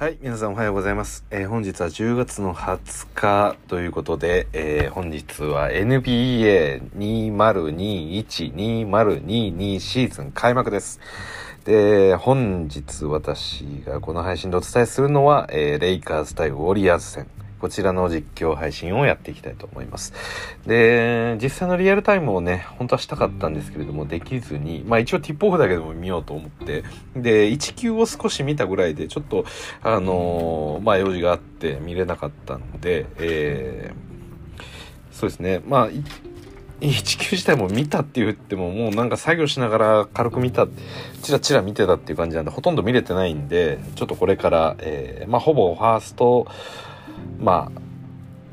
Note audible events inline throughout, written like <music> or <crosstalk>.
はい、皆さんおはようございます。えー本日は10月の20日ということで、えー本日は NBA2021-2022 シーズン開幕です。で、本日私がこの配信でお伝えするのは、えーレイカーズ対ウォリアーズ戦。こちらの実況配信をやっていきたいと思います。で、実際のリアルタイムをね、本当はしたかったんですけれども、できずに、まあ一応ティップオフだけでも見ようと思って、で、1球を少し見たぐらいで、ちょっと、あのーまあ用事があって見れなかったので、えーそうですね、まあ、1球自体も見たって言っても、もうなんか作業しながら軽く見た、チラチラ見てたっていう感じなんで、ほとんど見れてないんで、ちょっとこれから、えーまあほぼファースト、まあ、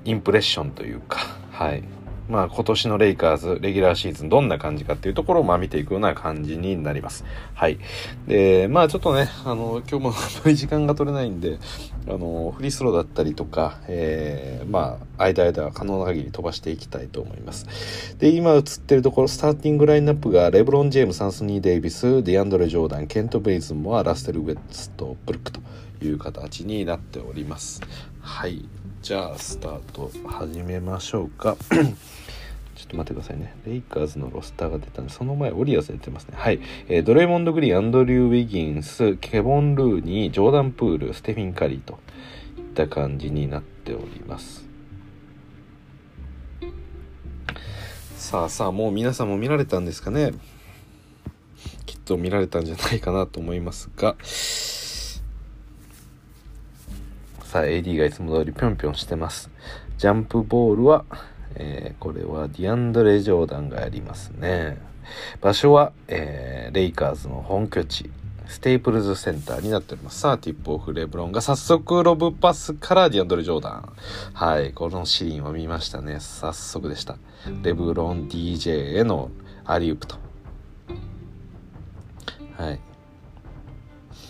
インプレッションというか、<laughs> はい。まあ今年のレイカーズ、レギュラーシーズンどんな感じかっていうところをまあ見ていくような感じになります。はい。で、まあちょっとね、あの、今日も <laughs> あまり時間が取れないんで、あの、フリースローだったりとか、えー、まあ、間々可能な限り飛ばしていきたいと思います。で、今映ってるところ、スターティングラインナップが、レブロン・ジェームス、アンソニー・デイビス、ディアンドレ・ジョーダン、ケント・ベイズモア、ラステル・ウェッツとブルックという形になっております。はい。じゃあ、スタート始めましょうか。<clears throat> ちょっと待ってくださいね。レイカーズのロスターが出たんで、その前、オリアーズ出てますね。はい。えードレイモンド・グリーン、アンドリュー・ウィギンス、ケボン・ルーニー、ジョーダン・プール、ステフィン・カリーといった感じになっております。さあさあ、もう皆さんも見られたんですかね？きっと見られたんじゃないかなと思いますが、さあ AD がいつも通りぴょんぴょんしてます。ジャンプボールは、えーこれはディアンドレ・ジョーダンがやりますね。場所は、えーレイカーズの本拠地ステイプルズセンターになっております。さあティップオフレブロンが早速ロブパスからディアンドレ・ジョーダン。はいこのシーンを見ましたね。早速でした。レブロン DJ へのアリウープと。はい。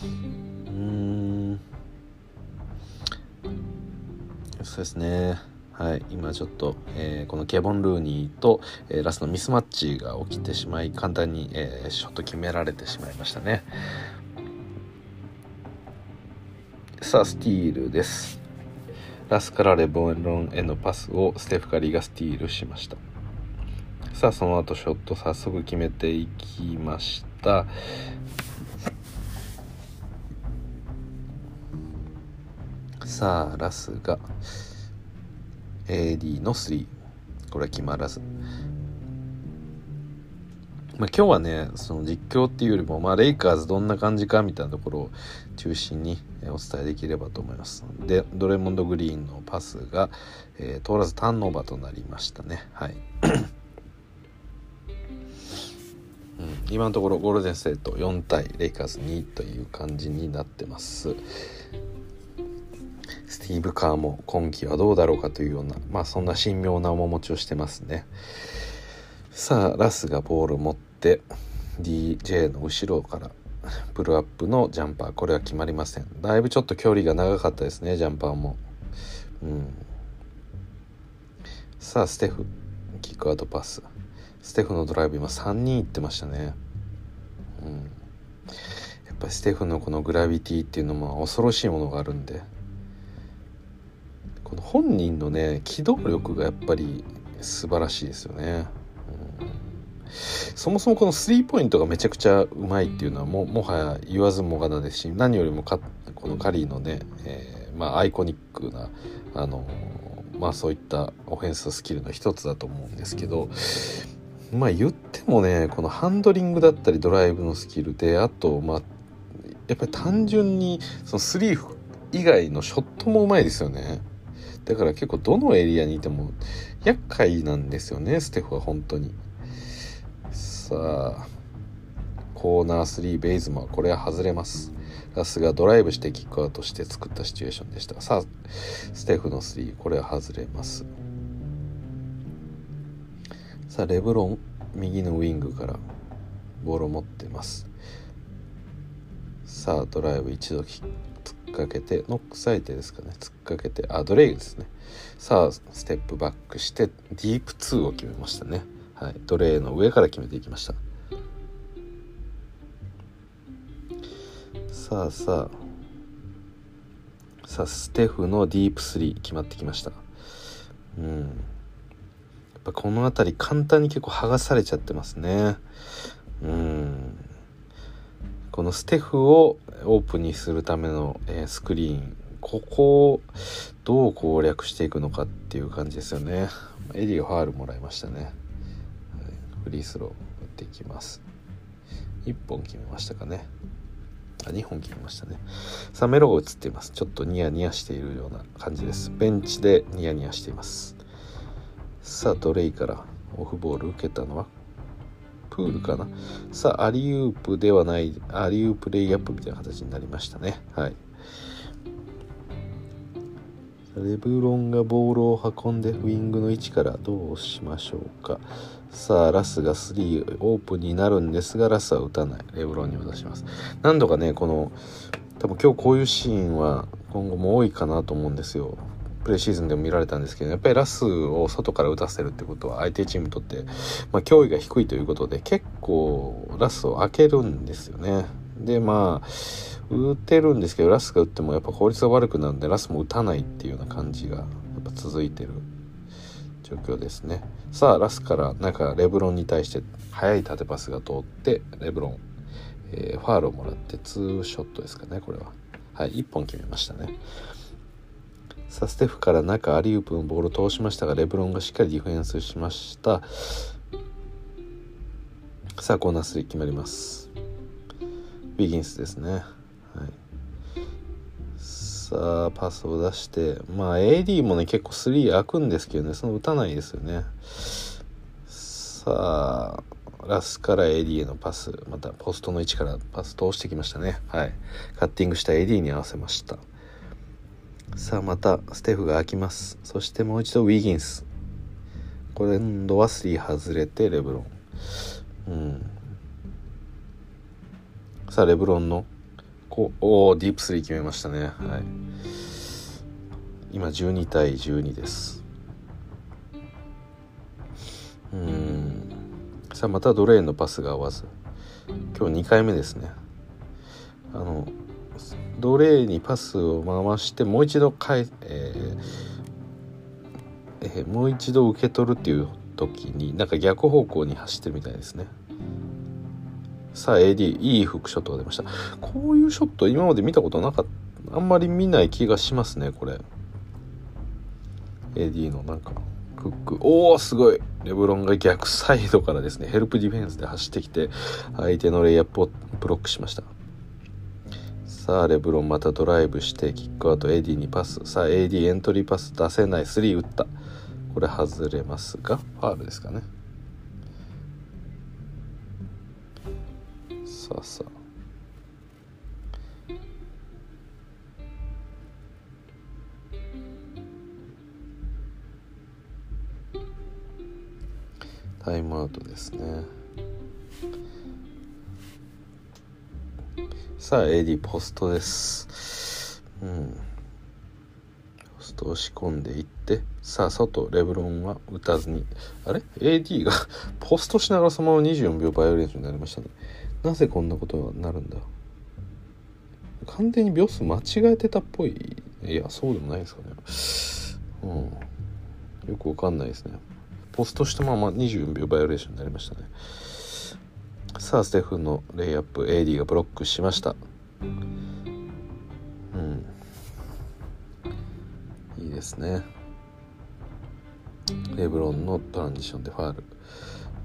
うん。そうですね。はい、今ちょっと、えーこのケボン・ルーニーと、えーラスのミスマッチが起きてしまい簡単に、えーショット決められてしまいましたね。さあスティールです。ラスからレボンロンへのパスをステフ・カリーがスティールしました。さあその後ショット早速決めていきました。さあラスが AD の3これは決まらず、まあ、今日はねその実況っていうよりも、まあ、レイカーズどんな感じかみたいなところを中心にお伝えできればと思います。でドレモンド・グリーンのパスが、えー通らずターンオーバーとなりましたね。はい。うん、今のところゴールデンステート4対レイカーズ2という感じになってます。スティーブ・カーも今季はどうだろうかというようなまあそんな神妙な面持ちをしてますね。さあラスがボールを持って DJ の後ろからプルアップのジャンパー。これは決まりません。だいぶちょっと距離が長かったですねジャンパーも。うん。さあステフ。キックアウトパス。ステフのドライブ今3人いってましたね。うん。やっぱりステフのこのグラビティっていうのも恐ろしいものがあるんで。この本人のね機動力がやっぱり素晴らしいですよね、そもそもこのスリーポイントがめちゃくちゃうまいっていうのはももはや言わずもがなですし何よりもかこのカリーのね、えーまあ、アイコニックなあのまあそういったオフェンススキルの一つだと思うんですけどまあ言ってもねこのハンドリングだったりドライブのスキルであとまあやっぱり単純にそのスリー以外のショットもうまいですよね。だから結構どのエリアにいても厄介なんですよねステフは本当に。さあコーナー3ベイズマンこれは外れます。ラスがドライブしてキックアウトして作ったシチュエーションでした。さあステフの3これは外れます。さあレブロン右のウィングからボールを持ってます。さあドライブ一度突っかけてノックサイテですかね。突っかけてあドレイグですね。さあステップバックしてディープ2を決めましたね。はい。ドレイの上から決めていきました。さあさあ。さあステフのディープ3決まってきました。うん。やっぱこの辺り簡単に結構剥がされちゃってますね。うん。このステフをオープンにするための、えー、スクリーン。ここをどう攻略していくのかっていう感じですよね。エディがファールもらいましたね、はい、フリースロー打っていきます。1本決めましたかね。あ2本決めましたね。さあメロが映っています。ちょっとニヤニヤしているような感じです。ベンチでニヤニヤしています。さあドレイからオフボール受けたのはプールかな。さあアリウープではないアリウープレイアップみたいな形になりましたね。はい。レブロンがボールを運んでウィングの位置からどうしましょうか。さあラスが3オープンになるんですがラスは打たない。レブロンに渡します。何度かねこの多分今日こういうシーンは今後も多いかなと思うんですよ。プレシーズンでも見られたんですけどやっぱりラスを外から打たせるってことは相手チームにとって、まあ、脅威が低いということで結構ラスを開けるんですよね。でまあ打てるんですけどラスが打ってもやっぱ効率が悪くなるんでラスも打たないっていうような感じがやっぱ続いてる状況ですね。さあラスからなんかレブロンに対して速い縦パスが通ってレブロン、えー、ファールをもらってツーショットですかねこれは。はい1本決めましたね。さあステフから中アリウープのボールを通しましたがレブロンがしっかりディフェンスしました。さあコーナー3決まります。ビギンスですね。はい、さあパスを出してまあ AD もね結構3開くんですけどねその打たないですよね。さあラスから AD へのパスまたポストの位置からパス通してきましたね。はい。カッティングした AD に合わせました。さあまたステフが開きます。そしてもう一度ウィギンス。これ今度は3外れてレブロン。うん。さあレブロンのこおおディープ3決めましたね。はい。今12対12です。うん。さあまたドレーンのパスが合わず。今日2回目ですね。あのドレーにパスを回してもう一度かええーえ、もう一度受け取るっていう時になんか逆方向に走ってるみたいですね。さあ AD いいフックショットが出ました。こういうショット今まで見たことなかった。あんまり見ない気がしますねこれ。AD のなんかクック。おおすごい。レブロンが逆サイドからですねヘルプディフェンスで走ってきて相手のレイアップをブロックしました。さあレブロンまたドライブしてキックアウト AD にパス。さあ AD エントリーパス出せない。3打った。これ外れますがファールですかね。さあさあ。タイムアウトですね。さあ AD ポストです。うん。ポスト押し込んでいって。さあ外レブロンは打たずに。あれ？AD が <laughs> ポストしながらそのまま24秒バイオレーションになりましたね。なぜこんなことになるんだ？完全に秒数間違えてたっぽい。いやそうでもないですかね。うん。よくわかんないですね。ポストしたまま24秒バイオレーションになりましたね。さあステフのレイアップ AD がブロックしました。うん。いいですね。レブロンのトランジションでファール。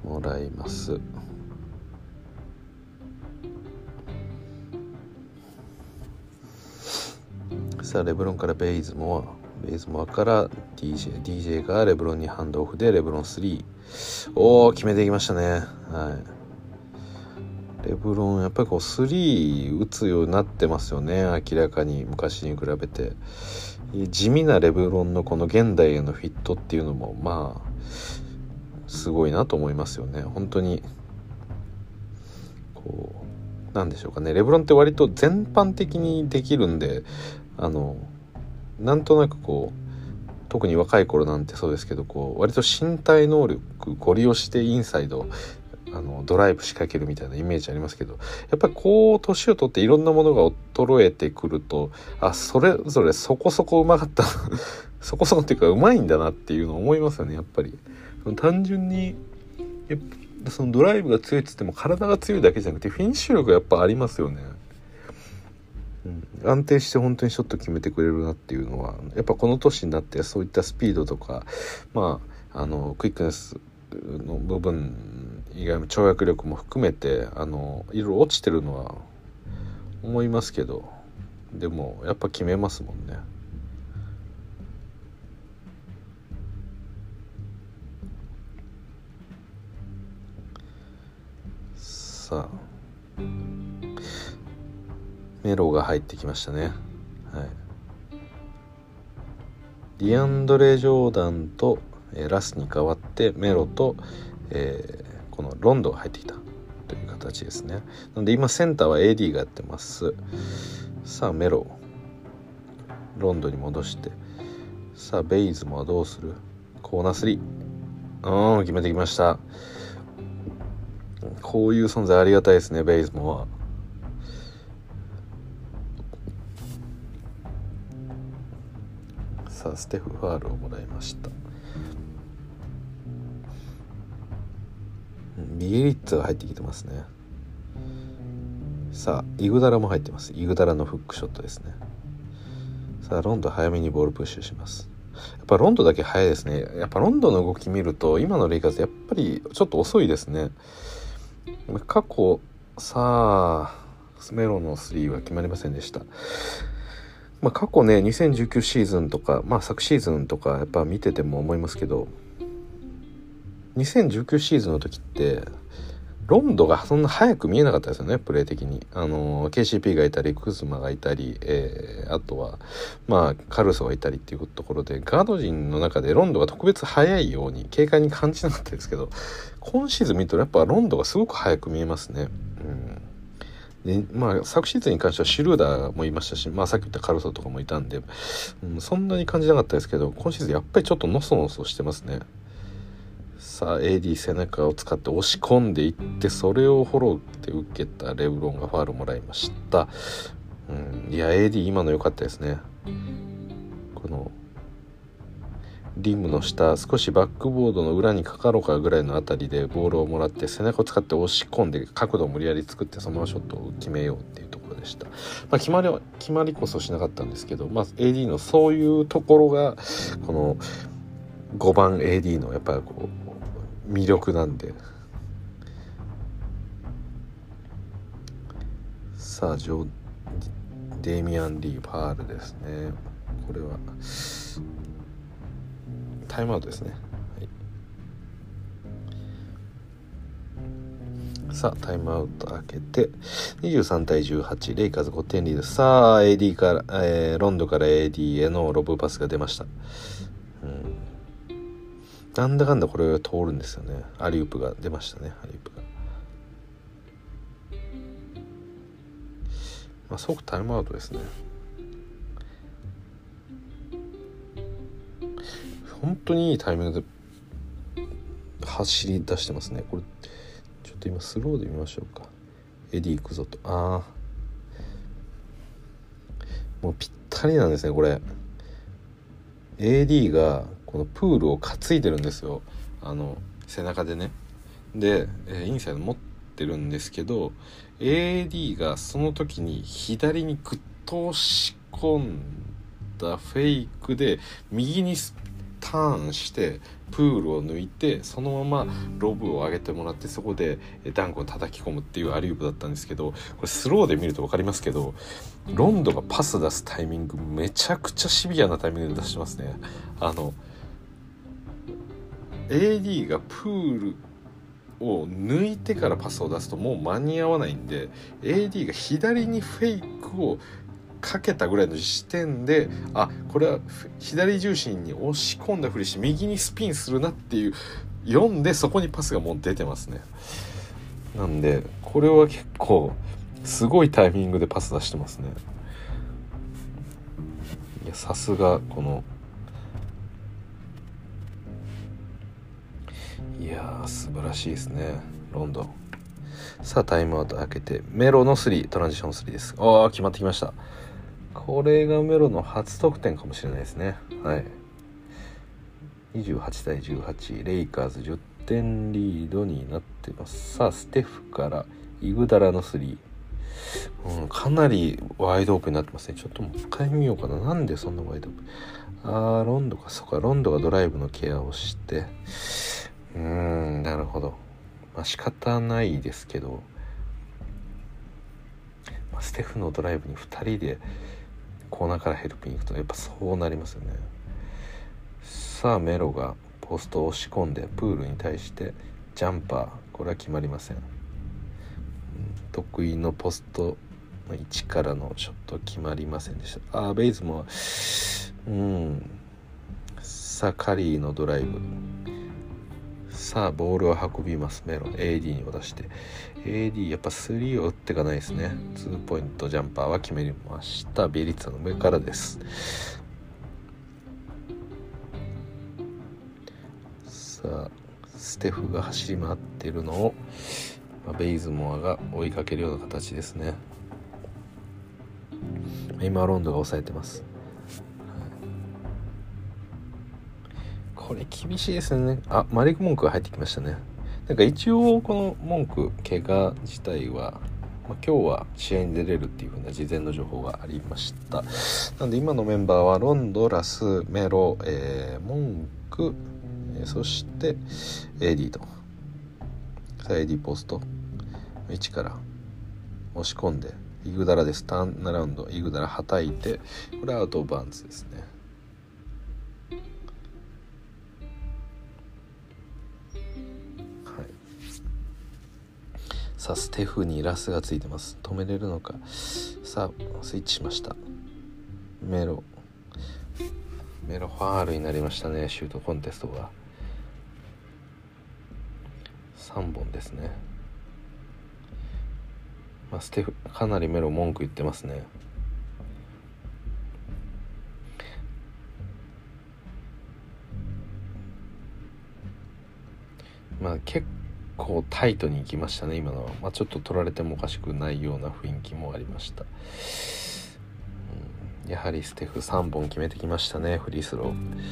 もらいます。さあレブロンからベイズモア。ベイズモアから DJ DJ がレブロンにハンドオフでレブロン3おお決めていきましたね。はい。レブロンやっぱりこう3打つようになってますよね。明らかに昔に比べて。地味なレブロンのこの現代へのフィットっていうのもまあすごいなと思いますよね。本当にこうなんでしょうかね。レブロンって割と全般的にできるんであのなんとなくこう特に若い頃なんてそうですけどこう割と身体能力ご利用してインサイドあのドライブ仕掛けるみたいなイメージありますけどやっぱりこう年を取っていろんなものが衰えてくるとあそれぞれそこそこうまかった <laughs> そこそこっていうかうまいんだなっていうのを思いますよねやっぱり。単純にそのドライブが強いっつっても体が強いだけじゃなくてフィニッシュ力がやっぱありますよね。うん、安定して本当にショット決めてくれるなっていうのはやっぱこの年になってそういったスピードとかまああのクイックネスの部分以外も跳躍力も含めてあのいろいろ落ちてるのは思いますけどでもやっぱ決めますもんね。さあ。メロが入ってきましたね。はい。ディアンドレ・ジョーダンと、えー、ラスに代わってメロと、えー、このロンドが入ってきたという形ですね。なので今センターは AD がやってます。さあメロ。ロンドンに戻して。さあベイズモはどうする？コーナー3うん決めてきました。こういう存在ありがたいですねベイズモは。さあステフ・ファールをもらいました。ビエリッツが入ってきてますね。さあイグダラも入ってます。イグダラのフックショットですね。さあロンド早めにボールプッシュします。やっぱロンドだけ早いですね。やっぱロンドの動き見ると今のレイカーズやっぱりちょっと遅いですね。過去さあスメロの3は決まりませんでした。まあ、過去ね2019シーズンとか、まあ、昨シーズンとかやっぱ見てても思いますけど2019シーズンの時ってロンドがそんな早く見えなかったですよねプレー的にあの KCP がいたりクズマがいたり、えー、あとはまあカルソがいたりっていうところでガード陣の中でロンドが特別早いように軽快に感じなかったですけど今シーズン見るとやっぱロンドがすごく早く見えますね。うん、でまあ昨シーズンに関してはシュルーダーもいましたし、まあ、さっき言ったカルソとかもいたんで、うん、そんなに感じなかったですけど今シーズンやっぱりちょっとノソノソしてますね。さあ AD 背中を使って押し込んでいってそれをフォローって受けたレブロンがファールもらいました、うん、いや AD 今の良かったですね。このリムの下少しバックボードの裏にかかろうかぐらいのあたりでボールをもらって背中を使って押し込んで角度を無理やり作ってそのままショットを決めようっていうところでした、まあ、決まり決まりこそしなかったんですけど、まあ、AD のそういうところがこの5番 AD のやっぱりこう魅力なんで。さあジョデミアン・リー・パールですね。これはタイムアウトですね、はい、さあタイムアウト開けて23対18レイカーズ5点リードさあ AD から、えー、ロンドから AD へのロブパスが出ました。うん。なんだかんだこれ通るんですよね。アリウープが出ましたね。アリウープが。まあ即タイムアウトですね。本当にいいタイミングで走り出してますね。これちょっと今スローで見ましょうか。 AD 行くぞと。ああもうぴったりなんですねこれ。AD がこのプールを担いでるんですよあの背中でねで、えー、インサイド持ってるんですけど AD がその時に左にぐっと押し込んだフェイクで右にターンしてプールを抜いてそのままロブを上げてもらってそこでダンクを叩き込むっていうアリウープだったんですけどこれスローで見ると分かりますけどロンドがパス出すタイミングめちゃくちゃシビアなタイミングで出してますね。あの AD がプールを抜いてからパスを出すともう間に合わないんで AD が左にフェイクをかけたぐらいの時点であこれは左重心に押し込んだふりして右にスピンするなっていう読んでそこにパスがもう出てますね。なんでこれは結構すごいタイミングでパス出してますね。いやさすがこのいやー素晴らしいですね。ロンドン。さあタイムアウト開けてメロの3トランジション3です。ああ決まってきました。これがメロの初得点かもしれないですね。はい。28対18レイカーズ10点リードになってます。さあステフからイグダラの3、うん、かなりワイドオープンになってますね。ちょっともう一回見ようかな。なんでそんなワイドオープン？あーロンドか。そっかロンドがドライブのケアをして。うーんなるほど。まあ仕方ないですけど、まあ、ステフのドライブに2人でコーナーからヘルプに行くとやっぱそうなりますよね。さあメロがポストを押し込んでプールに対してジャンパーこれは決まりません、得意のポストの位置からのショット決まりませんでした。あーベイズもうんさあカリーのドライブ。さあボールを運びます。メロン。AD に渡して。AD やっぱ3を打っていかないですね。2ポイントジャンパーは決めました。ビリッツの上からです。さあステフが走り回っているのを、まあ、ベイズモアが追いかけるような形ですね。今ロンドが抑えてます。これ厳しいですね。あマリック・モンクが入ってきましたね。なんか一応この文句怪我自体は、まあ、今日は試合に出れるっていう風な事前の情報がありました。なんで今のメンバーはロンドラスメロ、えー、モンク、えー、そして AD と。さあ AD ポスト。1から。押し込んでイグダラです。ターンアラウンド。イグダラはたいて。これはアウトバウンズですね。さあステフにラスがついてます。止めれるのか。さあスイッチしました。メロ。メロファールになりましたね。シュートコンテストが。3本ですね。まあ、ステフかなりメロ文句言ってますね。まあ結構タイトにいきましたね今のは、まあ、ちょっと取られてもおかしくないような雰囲気もありました、うん、やはりステフ3本決めてきましたねフリースロー、うん、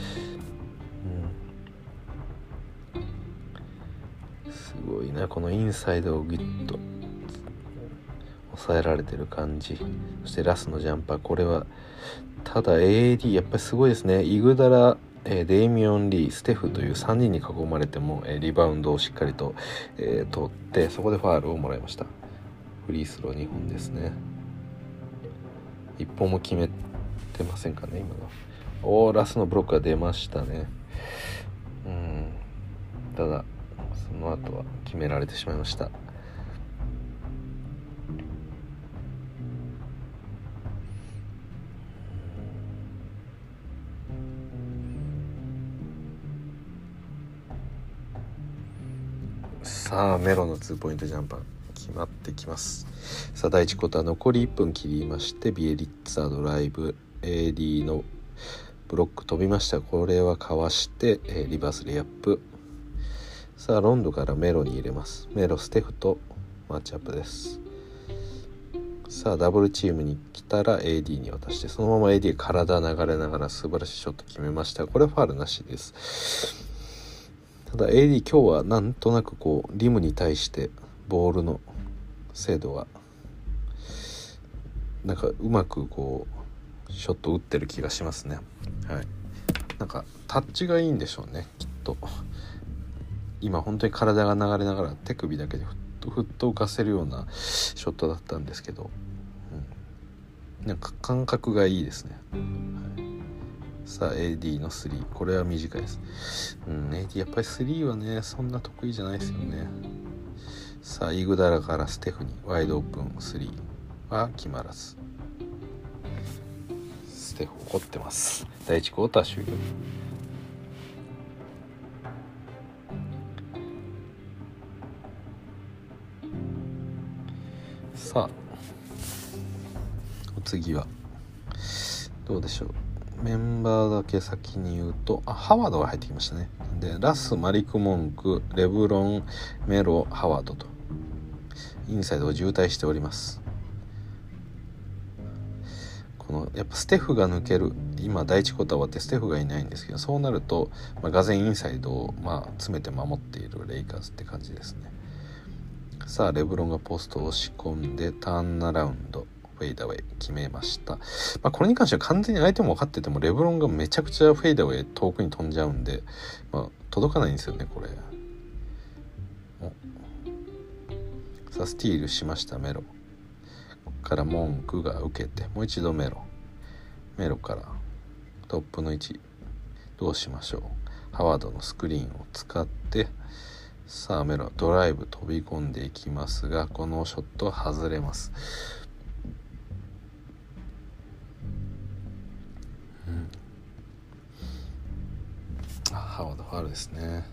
すごいなこのインサイドをギュッと抑えられてる感じ。そしてラスのジャンパーこれはただ AD やっぱりすごいですね。イグダラえ、デイミオン・リーステフという3人に囲まれても、え、リバウンドをしっかりと、えー、取ってそこでファールをもらいました。フリースロー2本ですね。1本も決めてませんかね今の。おーラスのブロックが出ましたね。うん。ただその後は決められてしまいました。さあメロの2ポイントジャンパー決まってきます。さあ第1クォーター残り1分切りましてビエリッツァドライブ AD のブロック飛びました。これはかわして、え、リバースレイアップ。さあロンドからメロに入れます。メロステフとマッチアップです。さあダブルチームに来たら AD に渡してそのまま AD 体流れながら素晴らしいショット決めました。これファールなしです。ただ AD 今日はなんとなくこうリムに対してボールの精度がなんかうまくこうショット打ってる気がしますね。はい。なんかタッチがいいんでしょうねきっと。今本当に体が流れながら手首だけでふっとふっと浮かせるようなショットだったんですけど、うん、なんか感覚がいいですね、はい。さあ AD の3これは短いです。うん AD やっぱり3はねそんな得意じゃないですよね。さあイグダラからステフにワイドオープン3は決まらずステフ怒ってます。第1クォーター終了。さあお次は。どうでしょう。メンバーだけ先に言うとあハワードが入ってきましたね。でラスマリク・モンクレブロンメロハワードと。インサイドを渋滞しております。このやっぱステフが抜ける今第1クォーター終わってステフがいないんですけどそうなると、まあ、がぜインサイドを、まあ、詰めて守っているレイカーズって感じですね。さあレブロンがポストを押し込んでターンアラウンド。フェイダウェイ決めました、まあ、これに関しては完全に相手も分かっててもレブロンがめちゃくちゃフェイダウェイ遠くに飛んじゃうんで、まあ、届かないんですよねこれ。さあスティールしましたメロ。から文句が受けてもう一度メロ。メロからトップの位置どうしましょう。ハワードのスクリーンを使ってさあメロドライブ飛び込んでいきますがこのショットは外れます、ハワードファールですね。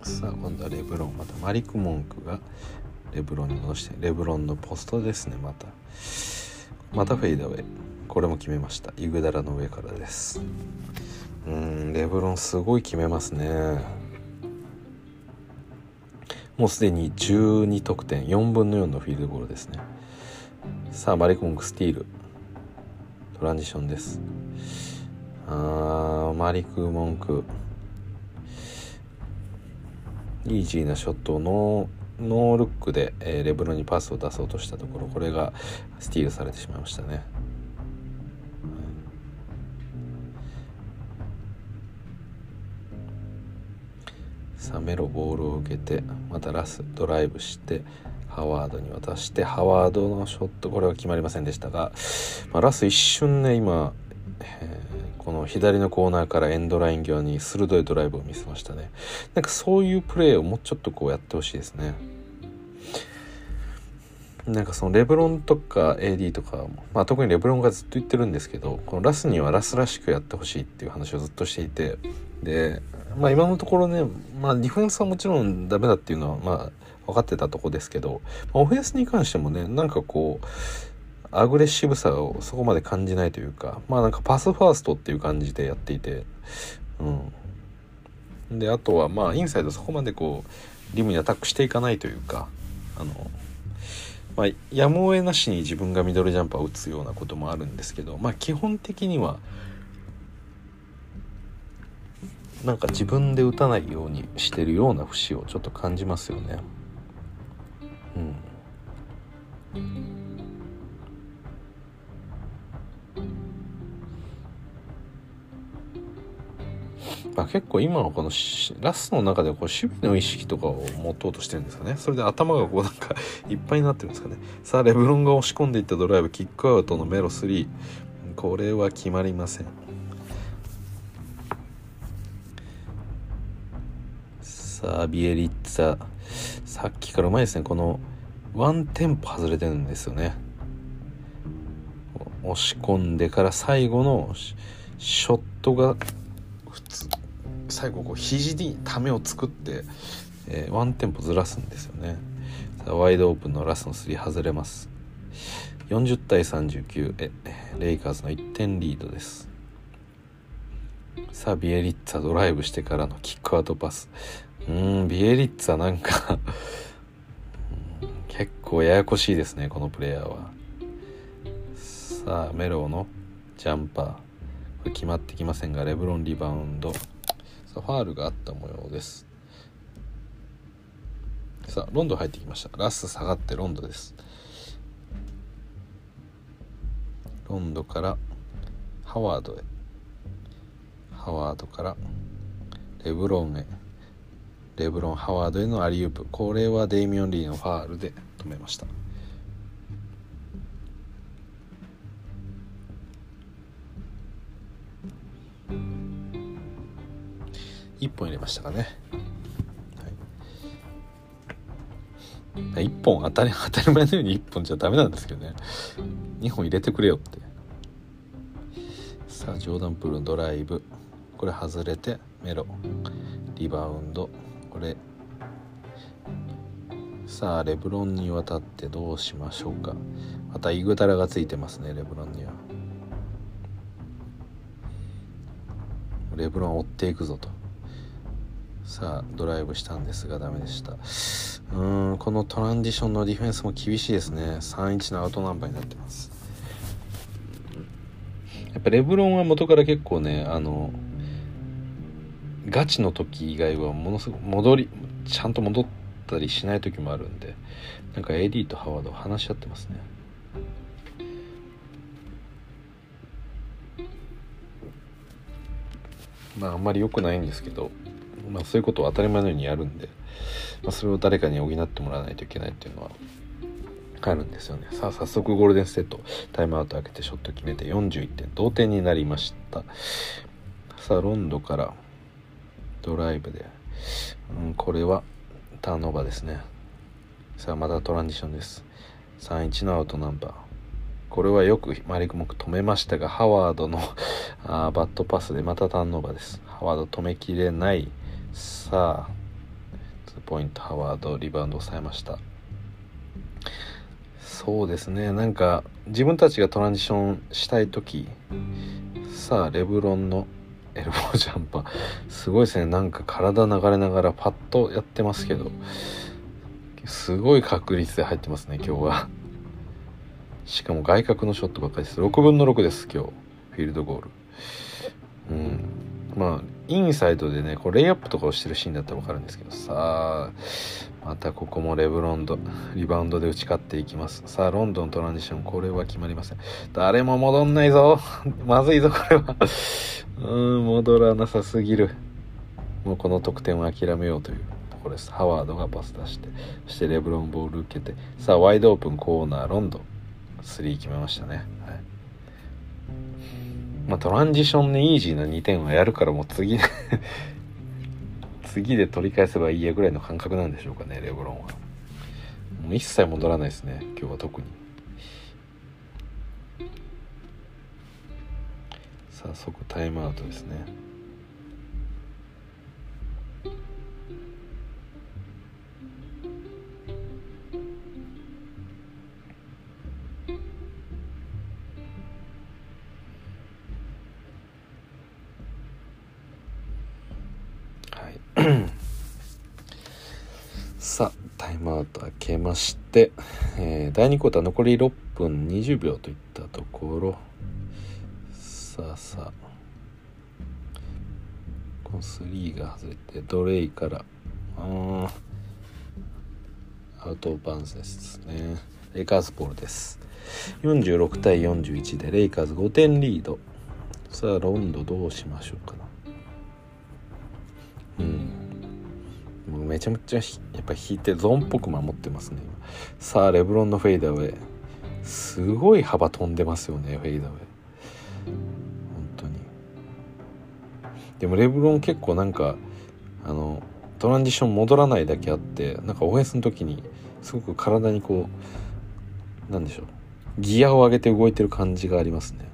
さあ今度はレブロン。またマリク・モンクがレブロンに戻してレブロンのポストですねまた。またフェイダウェイ。これも決めました。イグダラの上からです。うんレブロンすごい決めますね。もうすでに12得点。4分の4のフィールドゴールですね。さあマリク・モンクスティール。トランジションです。あーマリク・モンク。イージーなショットのノールックで、えー、レブロにパスを出そうとしたところ。これがスティールされてしまいましたね。さあメロボールを受けてまたラスドライブしてハワードに渡してハワードのショットこれは決まりませんでしたが、まあ、ラス一瞬ね今、えーこの左のコーナーからエンドライン際に鋭いドライブを見せましたね。なんかそういうプレーをもうちょっとこうやってほしいですね。なんかそのレブロンとか AD とか、まあ、特にレブロンがずっと言ってるんですけどこのラスにはラスらしくやってほしいっていう話をずっとしていてで、まあ、今のところね、まあ、ディフェンスはもちろんダメだっていうのはまあ分かってたとこですけど、まあ、オフェンスに関してもねなんかこうアグレッシブさをそこまで感じないというかまあなんかパスファーストっていう感じでやっていてうん。であとはまあインサイドそこまでこうリムにアタックしていかないというかあのまあやむを得なしに自分がミドルジャンパーを打つようなこともあるんですけどまあ基本的にはなんか自分で打たないようにしてるような節をちょっと感じますよね。うん。まあ、結構今のこのラストの中でこう守備の意識とかを持とうとしてるんですかね。それで頭がこうなんかいっぱいになってるんですかね。さあレブロンが押し込んでいったドライブキックアウトのメロ3これは決まりません。さあビエリッツァ。さっきからうまいですね。このワンテンポ外れてるんですよね。押し込んでから最後のショットが普通最後こう肘にためを作って、えー、ワンテンポずらすんですよね。ワイドオープンのラストの3外れます。40対39えレイカーズの1点リードです。さあビエリッツァドライブしてからのキックアウトパス。うんビエリッツァなんか <laughs> 結構ややこしいですねこのプレイヤーは。さあメローのジャンパー。これ決まってきませんがレブロンリバウンド。さあファールがあった模様です。さあロンド入ってきました。ラス下がってロンドです。ロンドからハワードへ。ハワードからレブロンへ。レブロン・ハワードへのアリウープ。これはデイミオン・リーのファールで止めました。1本入れましたかね、はい、1本当たり <laughs> 当たり前のように1本じゃダメなんですけどね。2本入れてくれよって。さあジョーダンプールのドライブ。これ外れてメロリバウンド。れ。さあレブロンに渡ってどうしましょうか。またイグダラがついてますねレブロンには。レブロン追っていくぞと。さあドライブしたんですがダメでした。うんこのトランジションのディフェンスも厳しいですね。3-1のアウトナンバーになってます。やっぱレブロンは元から結構ねあのガチの時以外はものすごく戻りちゃんと戻ったりしない時もあるんでなんか AD とハワード話し合ってますね。まああんまり良くないんですけどまあそういうことを当たり前のようにやるんで、まあ、それを誰かに補ってもらわないといけないっていうのはあるんですよね。さあ早速ゴールデンステートタイムアウト開けてショット決めて41点同点になりました。さあロンドからドライブで、うん、これはターンオーバーですね。さあまたトランジションです。3-1のアウトナンバー。これはよくマリクモク止めましたがハワードの <laughs> あーバットパスでまたターンオーバーです。ハワード止めきれない。さあ2ポイントハワードリバウンド抑えました。そうですね。なんか自分たちがトランジションしたい時さあレブロンのエルボージャンパー。すごいですね。なんか体流れながらパッとやってますけど。すごい確率で入ってますね今日は。しかも外角のショットばっかりです。6分の6です今日。フィールドゴール。うん。まあインサイドでねこうレイアップとかをしてるシーンだったら分かるんですけどさ。あまたここもレブロンドリバウンドで打ち勝っていきます。さあロンドントランジションこれは決まりません。誰も戻んないぞ。<laughs> まずいぞこれは。うん戻らなさすぎる。もうこの得点を諦めようというところです。ハワードがパス出してそしてレブロンボール受けて。さあワイドオープンコーナーロンドン3決めましたね。はい。まあトランジションねイージーな2点はやるからもう次次で取り返せばいいやぐらいの感覚なんでしょうかねレブロンは。もう一切戻らないですね今日は特に。さあ即タイムアウトですね。<clears throat> さあタイムアウト開けまして、えー第2クォーター残り6分20秒といったところ。さあさあ。この3が外れてドレイからあー。アウトバンスですね。レイカーズボールです。46対41でレイカーズ5点リード。さあロンドどうしましょうかな。うん。めちゃめちゃやっぱ引いてゾーンっぽく守ってますね。さあレブロンのフェイダーウェイ。すごい幅飛んでますよねフェイダーウェイ。本当に。でもレブロン結構なんかあのトランジション戻らないだけあってなんかオフェンスの時にすごく体にこうなんでしょう。ギアを上げて動いてる感じがありますね。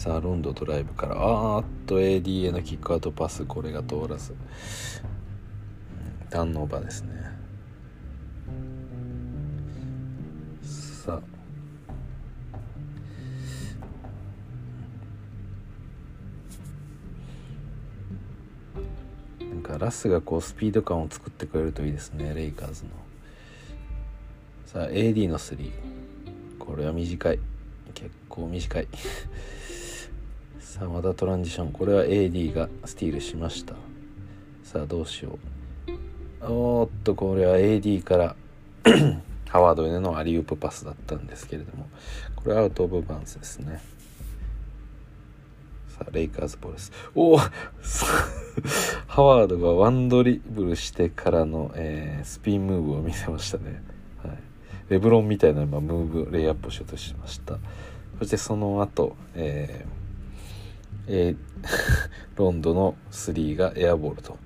さあロンドドライブからあーっと AD へのキックアウトパスこれが通らず、うんターンオーバーですね。さあ。なんかラスがこうスピード感を作ってくれるといいですねレイカーズの。さあ AD の3これは短い。結構短い。さあまたトランジション。これは AD がスティールしました。さあどうしよう。おっとこれは AD から <clears throat> ハワードへのアリウープパスだったんですけれども。これはアウト・オブ・バウンスですね。さあレイカーズボールですおお <laughs> ハワードがワンドリブルしてからの、えースピンムーブを見せましたね、はい、レブロンみたいな今ムーブレイアップをしようとしました。そしてその後、えーえー <laughs> ロンドの3がエアボールと、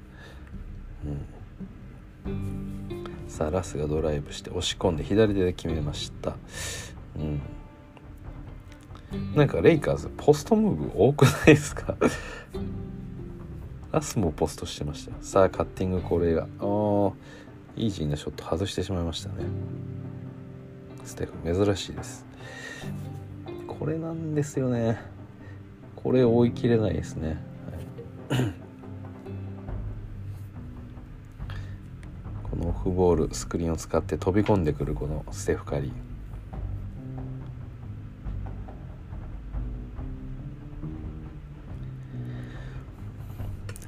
うん、さあラスがドライブして押し込んで左手で決めました、うん、なんかレイカーズポストムーブ多くないですか？<laughs> ラスもポストしてました。さあカッティングこれが。あイージーなショット外してしまいましたね。ステフ珍しいです。これなんですよね。これ追い切れないですね、このオフボールスクリーンを使って飛び込んでくるこのステフカリー。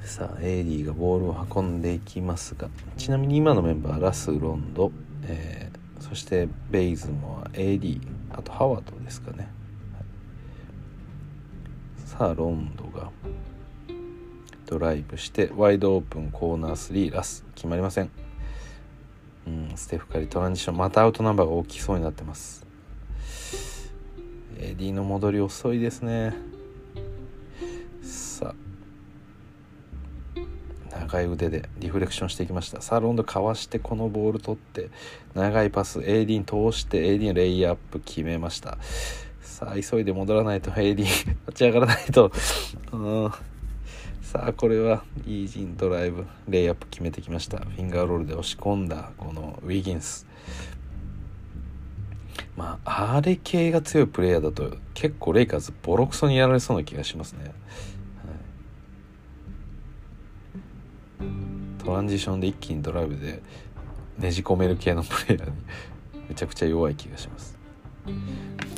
さあ AD がボールを運んでいきますが。ちなみに今のメンバーラスロンド、えー、そしてベイズモア AD あとハワードですかね、さあロンドがドライブしてワイドオープンコーナー3ラス決まりません。うんステフカリトランジションまたアウトナンバーが大きそうになってます。AD の戻り遅いですね。さあ長い腕でリフレクションしていきました。さあロンドかわしてこのボール取って長いパス AD に通して AD のレイアップ決めました。さあ急いで戻らないと AD <laughs> 立ち上がらないと。うん。さあこれはイージンドライブレイアップ決めてきました。フィンガーロールで押し込んだこのウィギンス。まああれ系が強いプレイヤーだと結構レイカーズボロクソにやられそうな気がしますね。トランジションで一気にドライブでねじ込める系のプレイヤーにめちゃくちゃ弱い気がします。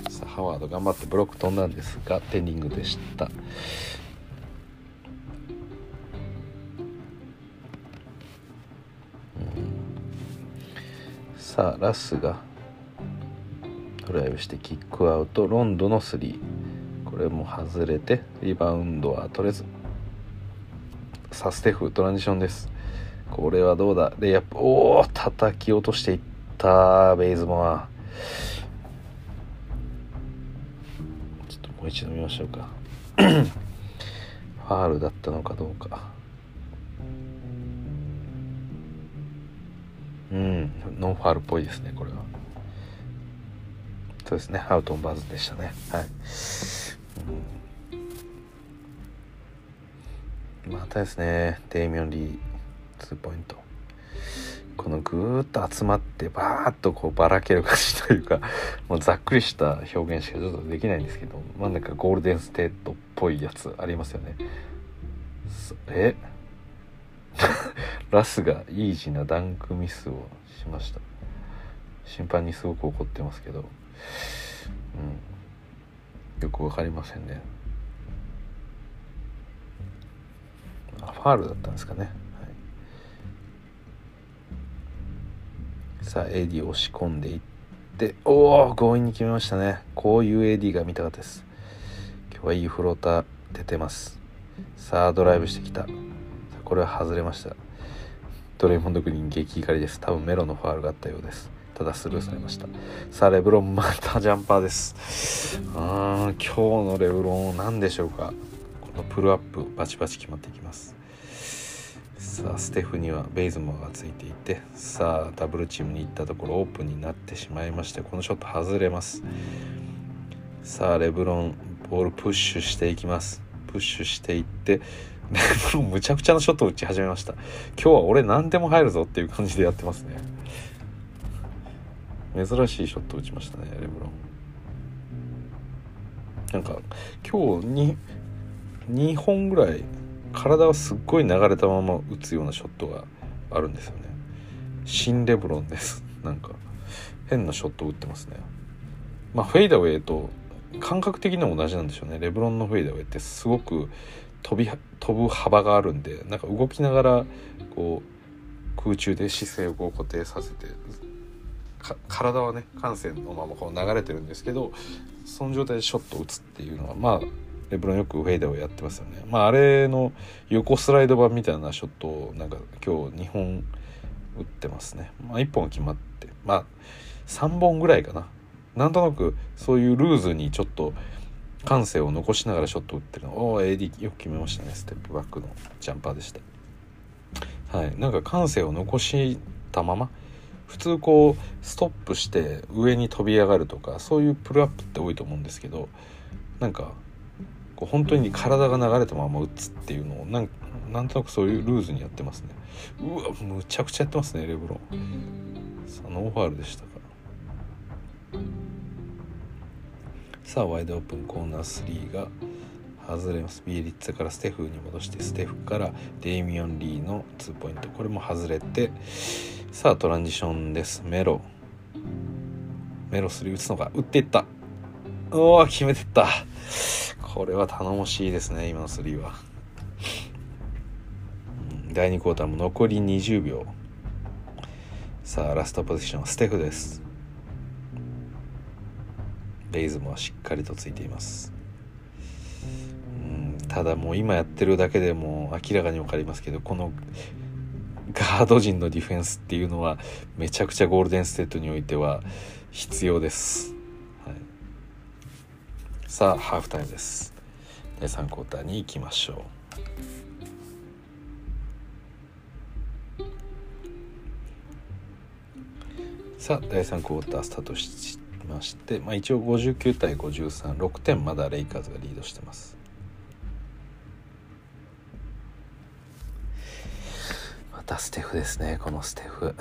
さあハワード頑張ってブロック飛んだんですがテンディングでした。さあラスがドライブしてキックアウトロンドの3これも外れてリバウンドは取れず。サステフトランジションです。これはどうだ？レイアップ。おお叩き落としていったベイズモア。もう一度見ましょうか。<coughs> ファールだったのかどうか。うんノンファールっぽいですねこれは。そうですねアウトンバズでしたね。はい、うん、またですねデイミョン・リーツーポイント。このぐーっと集まってバーッとこうばらける感じというか <laughs> もうざっくりした表現しかちょっとできないんですけど真ん中ゴールデンステートっぽいやつありますよね。え？<laughs> ラスがイージーなダンクミスをしました。審判にすごく怒ってますけど。うん。よく分かりませんね。ファールだったんですかね。さあ AD 押し込んでいっておお強引に決めましたね。こういう AD が見たかったです。今日はいいフローター出てます。さあドライブしてきた。これは外れました。ドレイモンド・グリーン激怒りです。多分メロのファールがあったようです。ただスルーされました。さあレブロンまたジャンパーです。あー今日のレブロン何でしょうか。このプルアップバチバチ決まっていきます。さあステフにはベイズモアがついていてさあダブルチームに行ったところオープンになってしまいましてこのショット外れます。さあレブロンボールプッシュしていきます。プッシュしていってレブロンむちゃくちゃなショット打ち始めました。今日は俺何でも入るぞっていう感じでやってますね。珍しいショット打ちましたねレブロン。なんか今日に2本ぐらい体はすっごい流れたまま打つようなショットがあるんですよね。新レブロンです。<laughs> なんか変なショット打ってますね。まあフェイダウェイと感覚的にも同じなんでしょうね。レブロンのフェイダウェイってすごく飛び飛ぶ幅があるんでなんか動きながらこう空中で姿勢をこう固定させて体はね感性のままこう流れてるんですけどその状態でショットを打つっていうのはまあレブロンよくフェイダーをやってますよね。まああれの横スライド版みたいなショットをなんか今日2本打ってますね。まあ1本決まって、まあ3本ぐらいかな。なんとなくそういうルーズにちょっと感性を残しながらショット打ってるのおお AD よく決めましたねステップバックのジャンパーでしたはいなんか感性を残したまま普通こうストップして上に飛び上がるとかそういうプルアップって多いと思うんですけどなんかこう本当に体が流れたまま打つっていうのをなんなんとなくそういうルーズにやってますね。うわむちゃくちゃやってますねレブロン。さあノーファールでしたから。さあワイドオープンコーナー3が外れます。ビエリッツェからステフに戻してステフからデイミオン・リーの2ポイント。これも外れてさあトランジションです。メロ。メロ3打つのか。打っていった。おお決めてった。これは頼もしいですね今の3は。第2クォーターも残り20秒。さあラストポジションステフです。レイズもしっかりとついています。ただもう今やってるだけでも明らかに分かりますけどこのガード陣のディフェンスっていうのはめちゃくちゃゴールデンステートにおいては必要です、さあハーフタイムです。第3クォーターに行きましょう。さあ第3クォータースタートしまして、まあ、一応59対536点まだレイカーズがリードしてます。またステフですねこのステフ。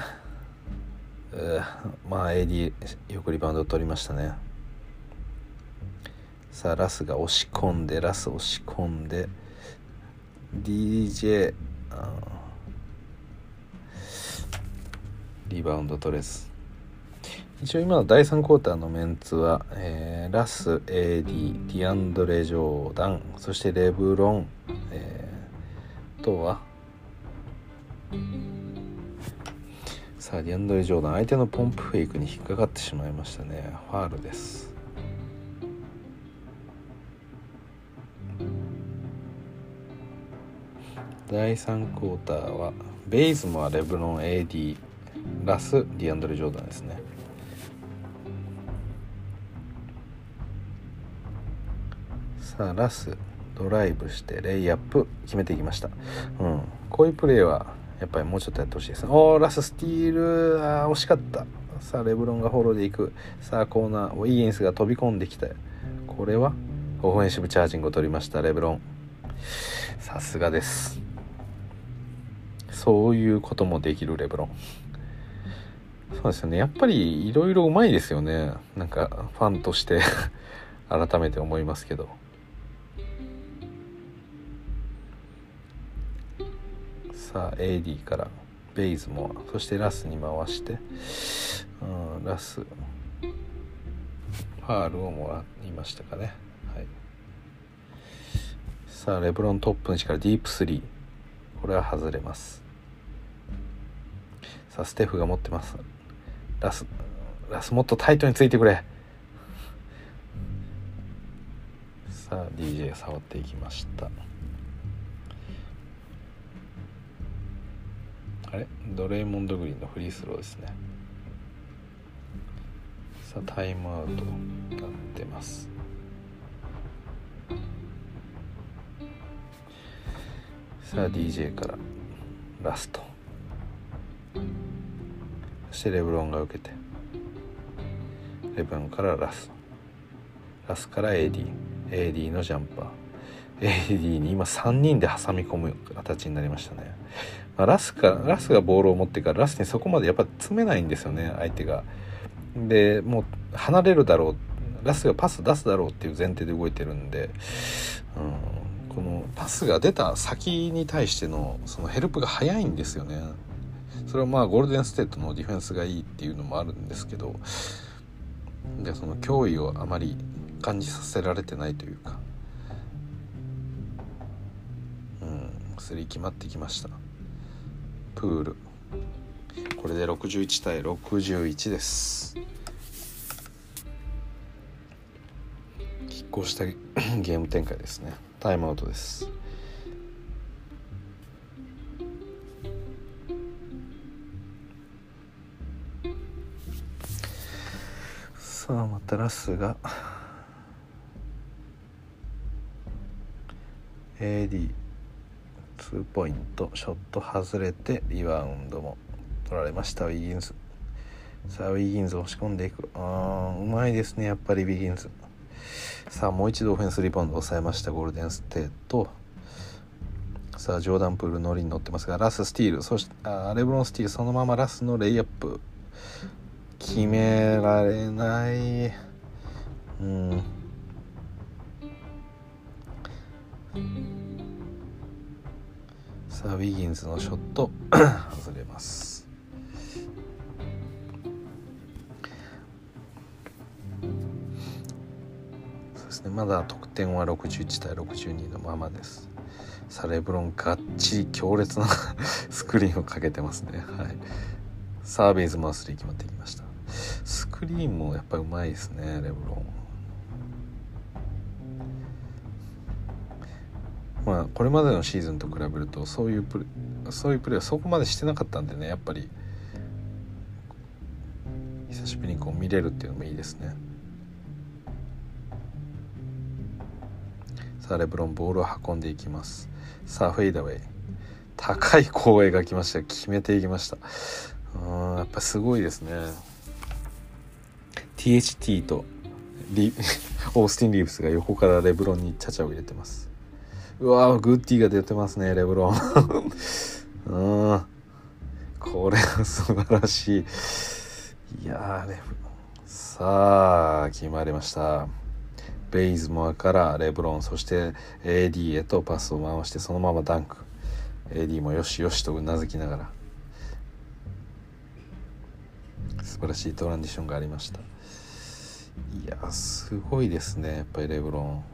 まあ AD よくリバウンド取りましたね。さあラスが押し込んでラス押し込んで。DJ リバウンド取れず。一応今の第3クォーターのメンツは、えー、ラス AD ディアンドレ・ジョーダンそしてレブロン、えー、とは。さあディアンドレ・ジョーダン相手のポンプフェイクに引っかかってしまいましたね。ファールです。第3クォーターはベイズもレブロン AD ラスディアンドレ・ジョーダンですね。さあラスドライブしてレイアップ決めていきました。うん。こういうプレーはやっぱりもうちょっとやってほしいですね。おーラススティールあー惜しかった。さあレブロンがフォローでいく。さあコーナーウィギンスが飛び込んできて。これはオフェンシブチャージングを取りましたレブロン。さすがです。そういうこともできるレブロン。そうですよね。やっぱりいろいろうまいですよね。なんかファンとして <laughs> 改めて思いますけど。さあ AD からベイズもそしてラスに回して、うん、ラスファールをもらいましたかね、さあレブロントップの位置からディープスリー。これは外れます。さあステフが持ってます。ラスラスもっとタイトについてくれ。さあ DJ 触っていきました。あれ？ドレイモンド・グリーンのフリースローですね。さあタイムアウトになってます。さあ DJ から。ラスト。そしてレブロンが受けて。レブロンからラスラスから AD AD のジャンパー。AD に今3人で挟み込む形になりましたね。まあ、ラスかラスがボールを持ってからラスにそこまでやっぱ詰めないんですよね相手が。でもう離れるだろう。ラスがパス出すだろうっていう前提で動いてるんで、うん、このパスが出た先に対してのそのヘルプが早いんですよね。それはまあゴールデンステートのディフェンスがいいっていうのもあるんですけど。でその脅威をあまり感じさせられてないというか、うん、スリー決まってきました。プール。これで61対61です。拮抗したゲーム展開ですね。タイムアウトです。さあまたラスが。AD 2ポイント。ショット外れてリバウンドも取られました。ウィギンズさあウィギンズ押し込んでいく。あうまいですねやっぱりウィギンズさあもう一度オフェンスリバウンドを抑えました。ゴールデンステート。さあジョーダンプールノリに乗ってますがラススティール。そしてあレブロンスティール。そのままラスのレイアップ。決められない。うん。さあウィギンズのショット。<clears throat> 外れます。まだ得点は61対62のままです。さあレブロンがっちり強烈な <laughs> スクリーンをかけてますね。はい。サーベイズマウスで決まってきました。スクリーンもやっぱうまいですねレブロン。まあこれまでのシーズンと比べるとそういうプレそういうプレーはそこまでしてなかったんでねやっぱり久しぶりにこう見れるっていうのもいいですね。さあレブロンボールを運んでいきます。さあフェイダウェイ。高い光栄が来ました。決めていきました。うんやっぱすごいですね。THT とリ <laughs> オースティン・リーブスが横からレブロンにチャチャを入れてます。うわグッディが出てますねレブロン。<laughs> うん。これは素晴らしい。いやレブロン。さあ決まりました。ベイズモアからレブロンそして AD へとパスを回してそのままダンク。AD もよしよしとうなずきながら。素晴らしいトランジションがありました。いやすごいですねやっぱりレブロン。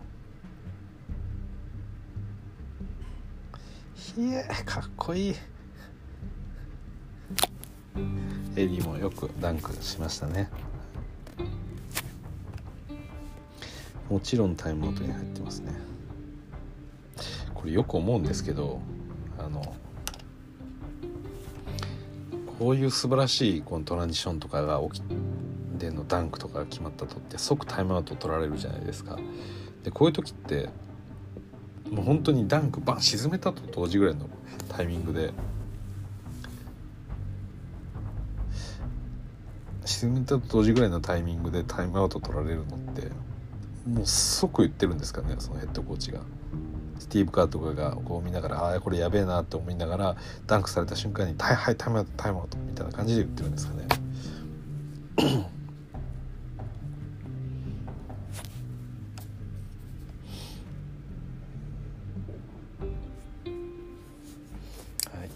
いえかっこいい。エディもよくダンクしましたね。もちろんタイムアウトに入ってますね。これよく思うんですけどあのこういう素晴らしいこのトランジションとかが起きでのダンクとかが決まったとって即タイムアウト取られるじゃないですか。でこういう時ってもう本当にダンクバン沈めたと同時ぐらいのタイミングで沈めたと同時ぐらいのタイミングでタイムアウト取られるのってもう即言ってるんですかねそのヘッドコーチが。スティーブ・カーとかがこう見ながらああこれやべえなって思いながらダンクされた瞬間に「はいはいタイムアウトタイムアウト」みたいな感じで言ってるんですかね。<coughs>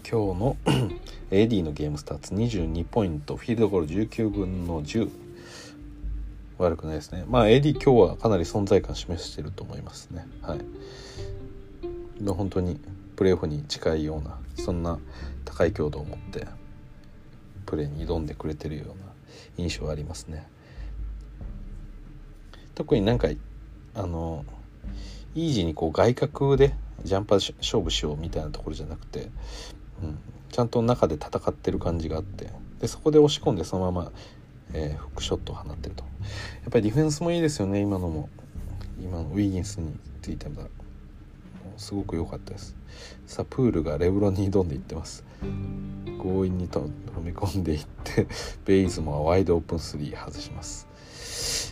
今日の <coughs> AD のゲームスターツ22ポイントフィールドゴール19分の10悪くないですね。まあ AD 今日はかなり存在感示してると思いますね。はい。本当にプレーオフに近いようなそんな高い強度を持ってプレーに挑んでくれてるような印象はありますね。特になんかあのイージーにこう外角でジャンパー勝負しようみたいなところじゃなくてうん、ちゃんと中で戦ってる感じがあってでそこで押し込んでそのまま、えー、フックショットを放ってると。っぱりディフェンスもいいですよね今のも。今のウィギンスについても。すごく良かったです。さあプールがレブロンに挑んでいってます。強引にと踏み込んでいってベイズモはワイドオープン3外します。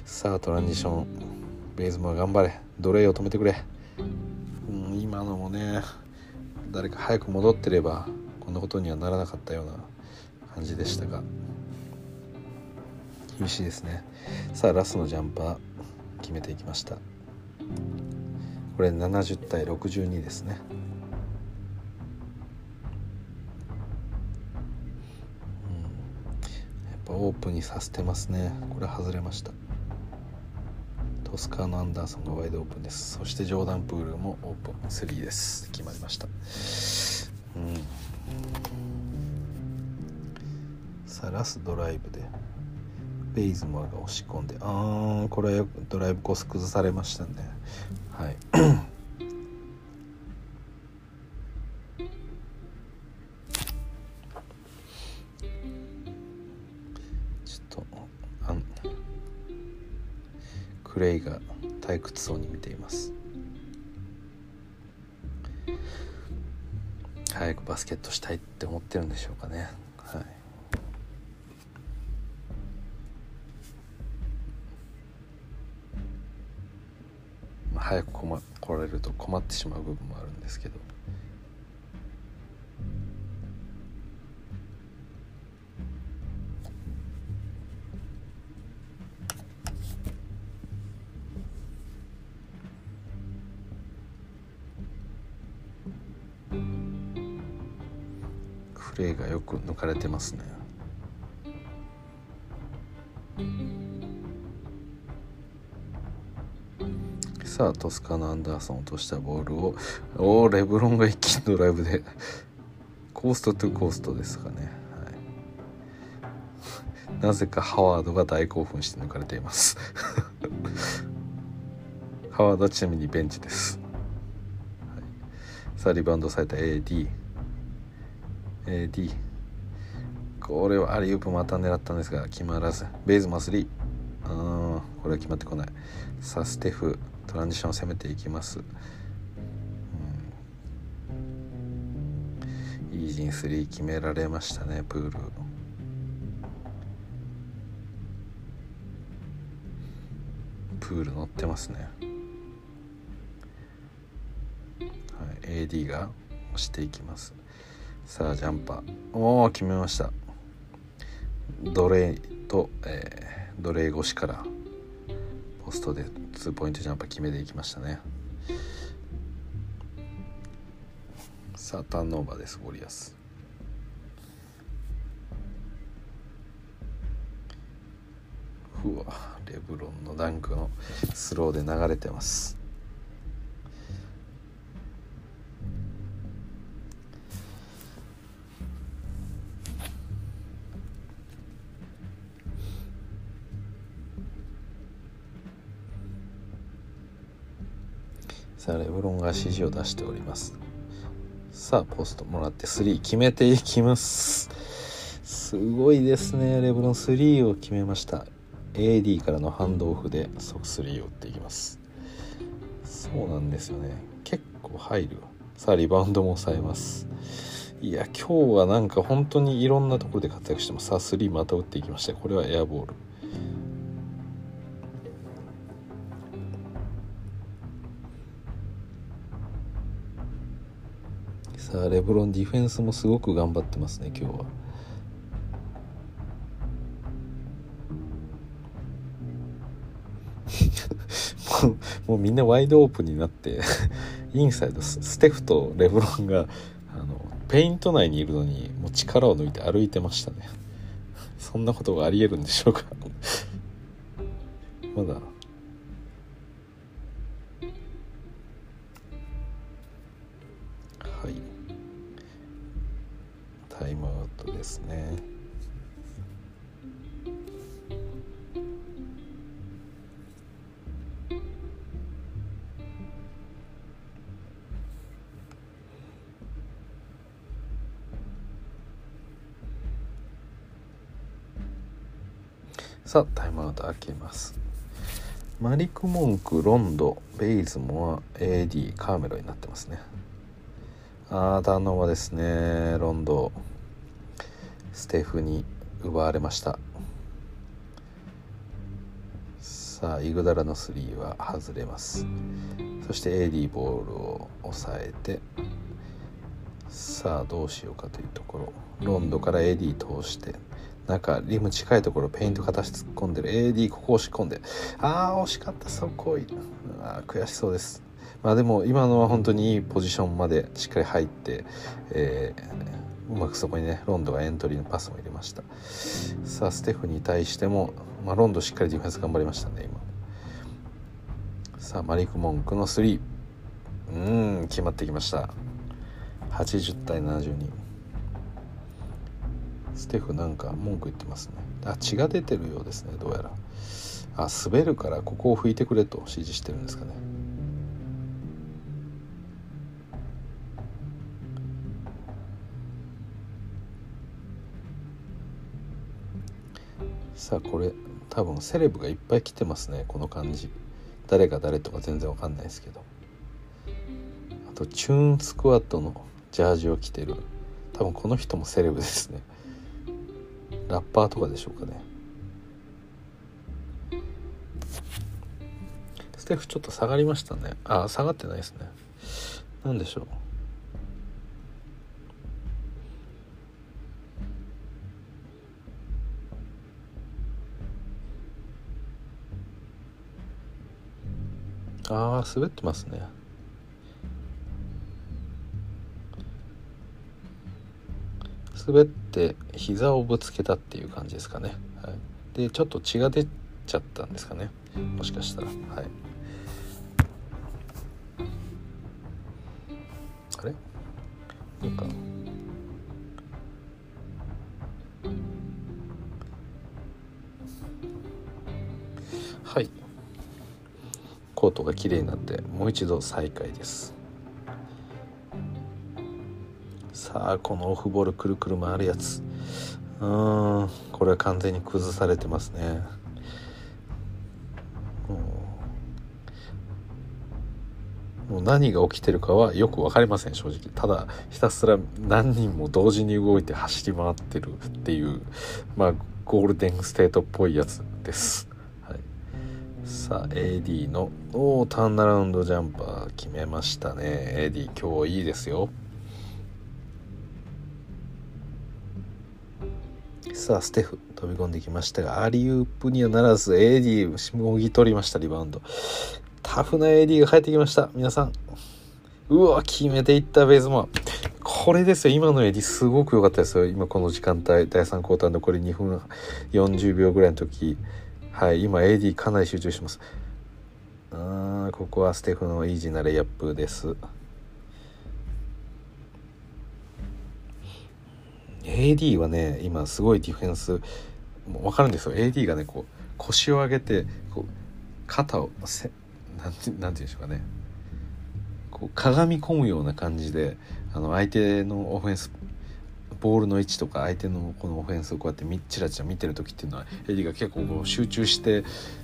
さあトランジション。ベイズモは頑張れ。奴隷を止めてくれ、うん、今のもね誰か早く戻ってればこんなことにはならなかったような感じでしたが。厳しいですね。さあラストのジャンパー決めていきました。これ70対62ですね。やっぱオープンにさせてますね。これ外れました。トスカーのアンダーソンがワイドオープンです。そしてジョーダン・プールもオープン。3です。決まりました。うん。さあラスドライブで。ベイズモアが押し込んでああこれドライブコース崩されましたね。はい。<coughs> ちょっとあクレイが退屈そうに見ています。早くバスケットしたいって思ってるんでしょうかね。てしまう部分もあるんですけど。フレーがよく抜かれてますね。さあトスカのアンダーソン落としたボールをおおレブロンが一気にドライブで。コーストトゥコーストですかね、はい、なぜかハワードが大興奮して抜かれています。<laughs> ハワードはちなみにベンチです、はい、さあリバウンドされた AD AD これはアリウープまた狙ったんですが決まらず。ベイズマスリー。うんこれは決まってこない。さあステフトランジションを攻めていきます、うん、イージン3決められましたねプール。プール乗ってますね。はい。AD が押していきます。さあジャンパー。おお決めました。奴隷と、えー、奴隷越しから。ポストでツーポイントジャンパー決めていきましたね。さあターンオーバーですウォリアス。うわレブロンのダンクのスローで流れてます。さあレブロンが指示を出しております。さあポストもらって3決めていきます。すごいですね。レブロン3を決めました。AD からのハンドオフで即3を打っていきます。そうなんですよね。結構入るさあリバウンドも抑えます。いや今日はなんか本当にいろんなところで活躍してます。さあ3また打っていきましたこれはエアボール。さあレブロンディフェンスもすごく頑張ってますね今日は。<laughs> もうもうみんなワイドオープンになって <laughs> インサイドステフとレブロンがあのペイント内にいるのにもう力を抜いて歩いてましたね。そんなことがありえるんでしょうか。<laughs> まだですね。さあタイムアウト開けます。マリク・モンクロンドベイズモア AD カーメロになってますね。あーターンオーバーですねロンド。ステフに奪われました。さあイグダラの3は外れます。そして AD ボールを抑えてさあどうしようかというところ。ロンドから AD 通して中リム近いところペイント形突っ込んでる。AD ここ押し込んでああ惜しかったそこいあ悔しそうです。まあでも今のは本当にいいポジションまでしっかり入って、えー、うまくそこにねロンドがエントリーのパスも入れました。さあステフに対しても、まあ、ロンドしっかりディフェンス頑張りましたね今。さあマリク・モンクの3うん決まってきました。80対72ステフなんか文句言ってますね。あ血が出てるようですねどうやら。あ滑るからここを拭いてくれと指示してるんですかね。さあこれ多分セレブがいっぱい来てますねこの感じ。誰が誰とか全然わかんないですけど。あとチューンスクワットのジャージを着てる。多分この人もセレブですね。ラッパーとかでしょうかね。ステフちょっと下がりましたね。あ下がってないですね。何でしょう。ああ滑ってますね。滑って膝をぶつけたっていう感じですかね、はい、でちょっと血が出ちゃったんですかね。もしかしたら。はい。あれ？なんかコートが綺麗になってもう一度再開です。さあこのオフボールくるくる回るやつ。うーんこれは完全に崩されてますね。もう何が起きてるかはよく分かりません正直。ただひたすら何人も同時に動いて走り回ってるっていうまあゴールデンステートっぽいやつです、さあ AD のおターンアラウンドジャンパー決めましたね。AD 今日いいですよ。さあステフ飛び込んできましたがアリウープにはならず AD もぎ取りましたリバウンド。タフな AD が帰ってきました。皆さん。うわ決めていったベーズマンこれですよ。今の AD すごく良かったですよ。今この時間帯第3クォーター残り2分40秒ぐらいの時。はい今 AD かなり集中します。あここはステフのイージーなレイアップです。AD はね今すごいディフェンスもう分かるんですよ。AD がねこう腰を上げてこう肩をせなんてなんて言うんでしょうかね。こうかがみ込むような感じであの相手のオフェンスボールの位置とか相手のこのオフェンスをこうやってチラチラ見てる時っていうのは AD が結構こう集中して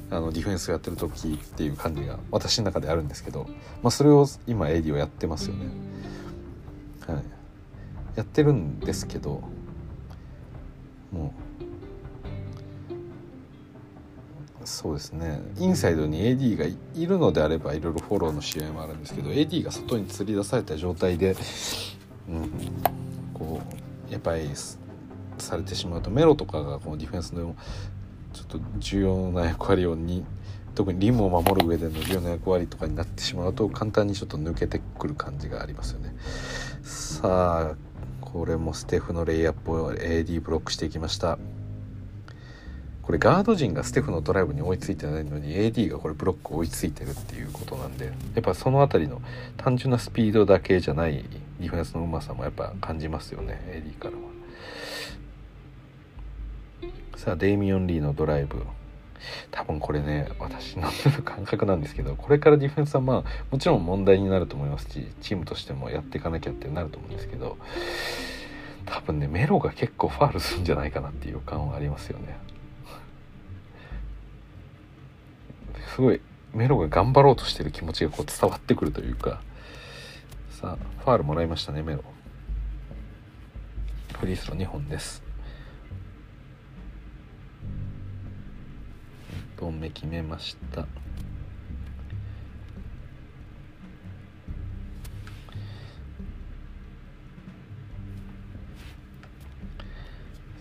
あのディフェンスをやってる時っていう感じが私の中であるんですけど、まあ、それを今 AD はやってますよね。はい、やってるんですけどもうそうですね。インサイドに AD がいるのであればいろいろフォローの試合もあるんですけど AD が外に釣り出された状態で、うん、こうやっぱりされてしまうとメロとかがこのディフェンスのちょっと重要な役割をに特にリムを守る上での重要な役割とかになってしまうと簡単にちょっと抜けてくる感じがありますよね。さあこれもステフのレイアップを AD ブロックしていきましたこれガード陣がステフのドライブに追いついてないのに AD がこれブロック追いついてるっていうことなんでやっぱその辺りの単純なスピードだけじゃないディフェンスのうまさもやっぱ感じますよね AD からは。さあデイミオン・リーのドライブ。多分これね私の感覚なんですけどこれからディフェンスはまあもちろん問題になると思いますしチームとしてもやっていかなきゃってなると思うんですけど多分ねメロが結構ファールするんじゃないかなっていう予感はありますよね。すごいメロが頑張ろうとしてる気持ちがこう伝わってくるというか。さあファールもらいましたねメロ。フリースロー2本です。本目決めました。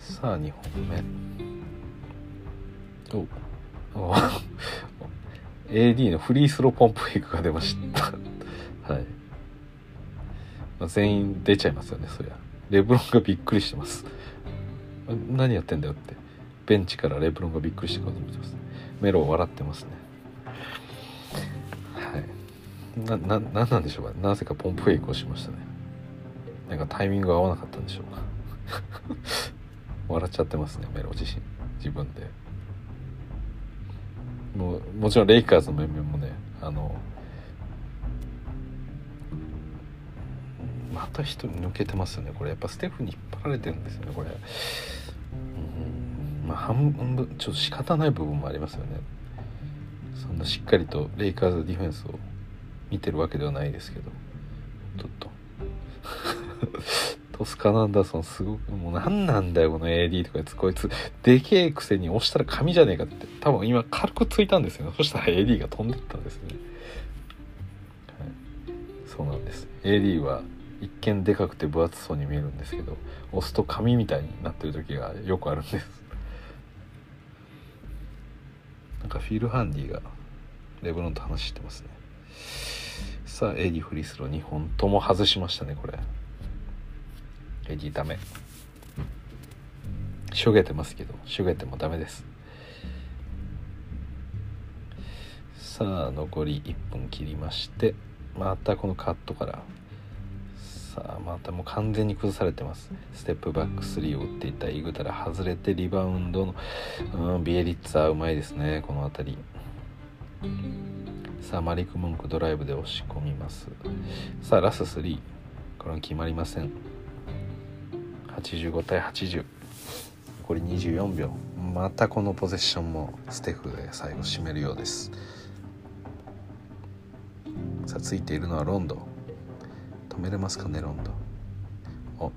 さあ2本目。おお <laughs> AD のフリースローポンプフェイクが出ました。はい、まあ、全員出ちゃいますよねそりゃ。レブロンがびっくりしてます。何やってんだよって。ベンチからレブロンがびっくりして顔を見てます。メロ笑ってますね。はい。なななんなんでしょうか。なぜかポンプフェイクをしましたね。なんかタイミングが合わなかったんでしょうか。笑っちゃってますねメロ自身。自分で。もうもちろんレイカーズの面々もねあのまた一人抜けてますよね。これやっぱステフに引っ張られてるんですよねこれ。うん。まあ、半分ちょっと仕方ない部分もありますよね。そんなしっかりとレイカーズディフェンスを見てるわけではないですけど。ちょっと。<laughs> トスカナンダーソンすごくもう何なんだよこの AD とかやつこいつでけえくせに押したら紙じゃねえかって。多分今軽くついたんですよね。そしたら AD が飛んでったんですね、はい、そうなんです。AD は一見でかくて分厚そうに見えるんですけど押すと紙みたいになってる時がよくあるんです。<laughs> なんかフィール・ハンディがレブロンと話してますね。さあ AD フリスロー2本とも外しましたねこれ。AD ダメ。しょげてますけどしょげてもダメです。さあ残り1分切りましてまたこのカットからさあまたもう完全に崩されてます。ステップバック3を打っていたイグタラ外れてリバウンドの、うん、ビエリッツァうまいですねこの辺り。さあマリク・モンクドライブで押し込みます。さあラス3これは決まりません。85対80残り24秒。またこのポゼッションもステフで最後締めるようです。さあついているのはロンドン。止めれますかねロンドお。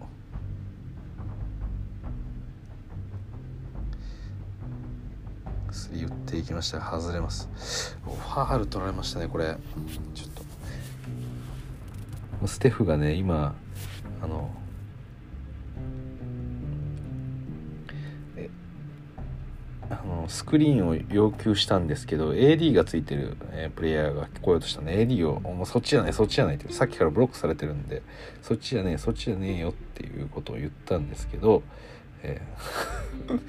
スリー打っていきました。が外れます。ファール取られましたねこれ。ちょっと。ステフがね今あのあのスクリーンを要求したんですけど AD がついてる、えー、プレイヤーが聞こえようとしたんで AD をもうそっちじゃないそっちじゃないってさっきからブロックされてるんでそっちじゃねえそっちじゃねえよっていうことを言ったんですけど、えー、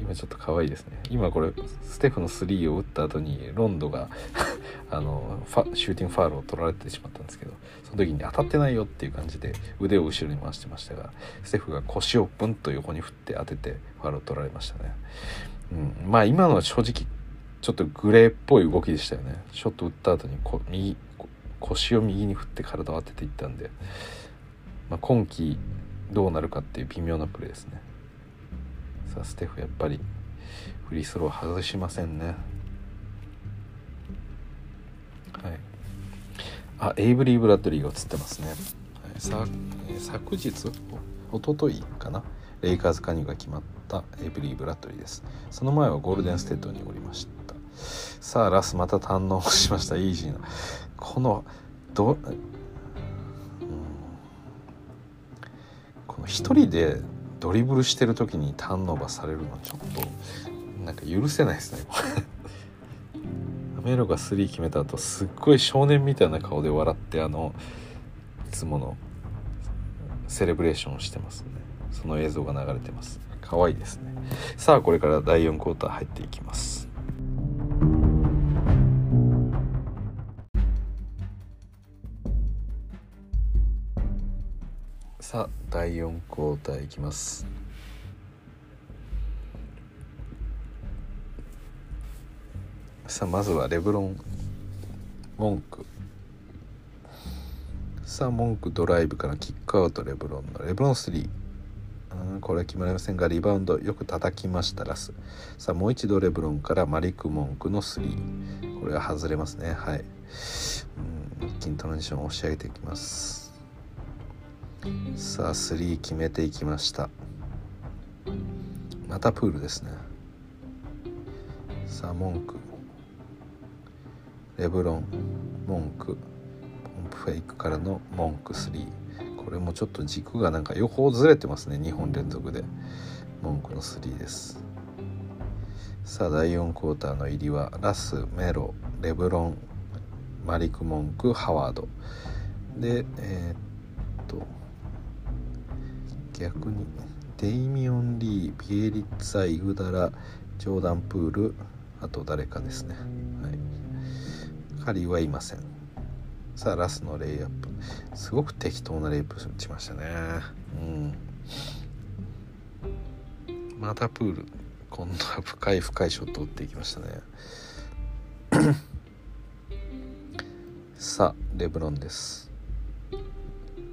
今ちょっと可愛いですね。今これステフの3を打った後にロンドが <laughs> あのシューティングファールを取られてしまったんですけどその時に当たってないよっていう感じで腕を後ろに回してましたがステフが腰をブンと横に振って当ててファールを取られましたね、うん、まあ今のは正直ちょっとグレーっぽい動きでしたよね。ショット打った後にこ右腰を右に振って体を当てていったんで、まあ、今季どうなるかっていう微妙なプレーですね。さあステフやっぱりフリースロー外しませんね。はい。あエイブリー・ブラッドリーが映ってますね、はい、さ昨日おとといかな？レイカーズ加入が決まったエイブリー・ブラッドリーです。その前はゴールデンステートにおりました。さあラスまた堪能しました。イージーな。このど、うん、この一人でドリブルしてる時にターンオーバーされるのちょっとなんか許せないですね。アメロが3決めた後すっごい少年みたいな顔で笑ってあのいつものセレブレーションをしてますね。その映像が流れてます。可愛いですね。さあこれから第4クォーター入っていきます。さあ第4クォーターいきます。さあまずはレブロン文句さあ文句ドライブからキックアウトレブロンのレブロン3うんこれは決まりません。がリバウンドよく叩きましたラス。さあもう一度レブロンからマリック・モンクの3これは外れますね。はい。うん一気にトランジションを押し上げていきます。さあ3決めていきました。またプールですね。さあ文句。レブロン文句。ポンプフェイクからの文句3これもちょっと軸がなんか横ずれてますね。2本連続で。文句の3です。さあ第4クォーターの入りはラスメロレブロンマリク・モンクハワード。でえー、っと逆に。デイミオン・リービエリッツァイグダラジョーダン・プール。あと誰かですね、はい、カリーはいません。さあラスのレイアップ。すごく適当なレイプ打ちましたね。うん。またプール。今度は深い深いショット打っていきましたね。さあレブロンです。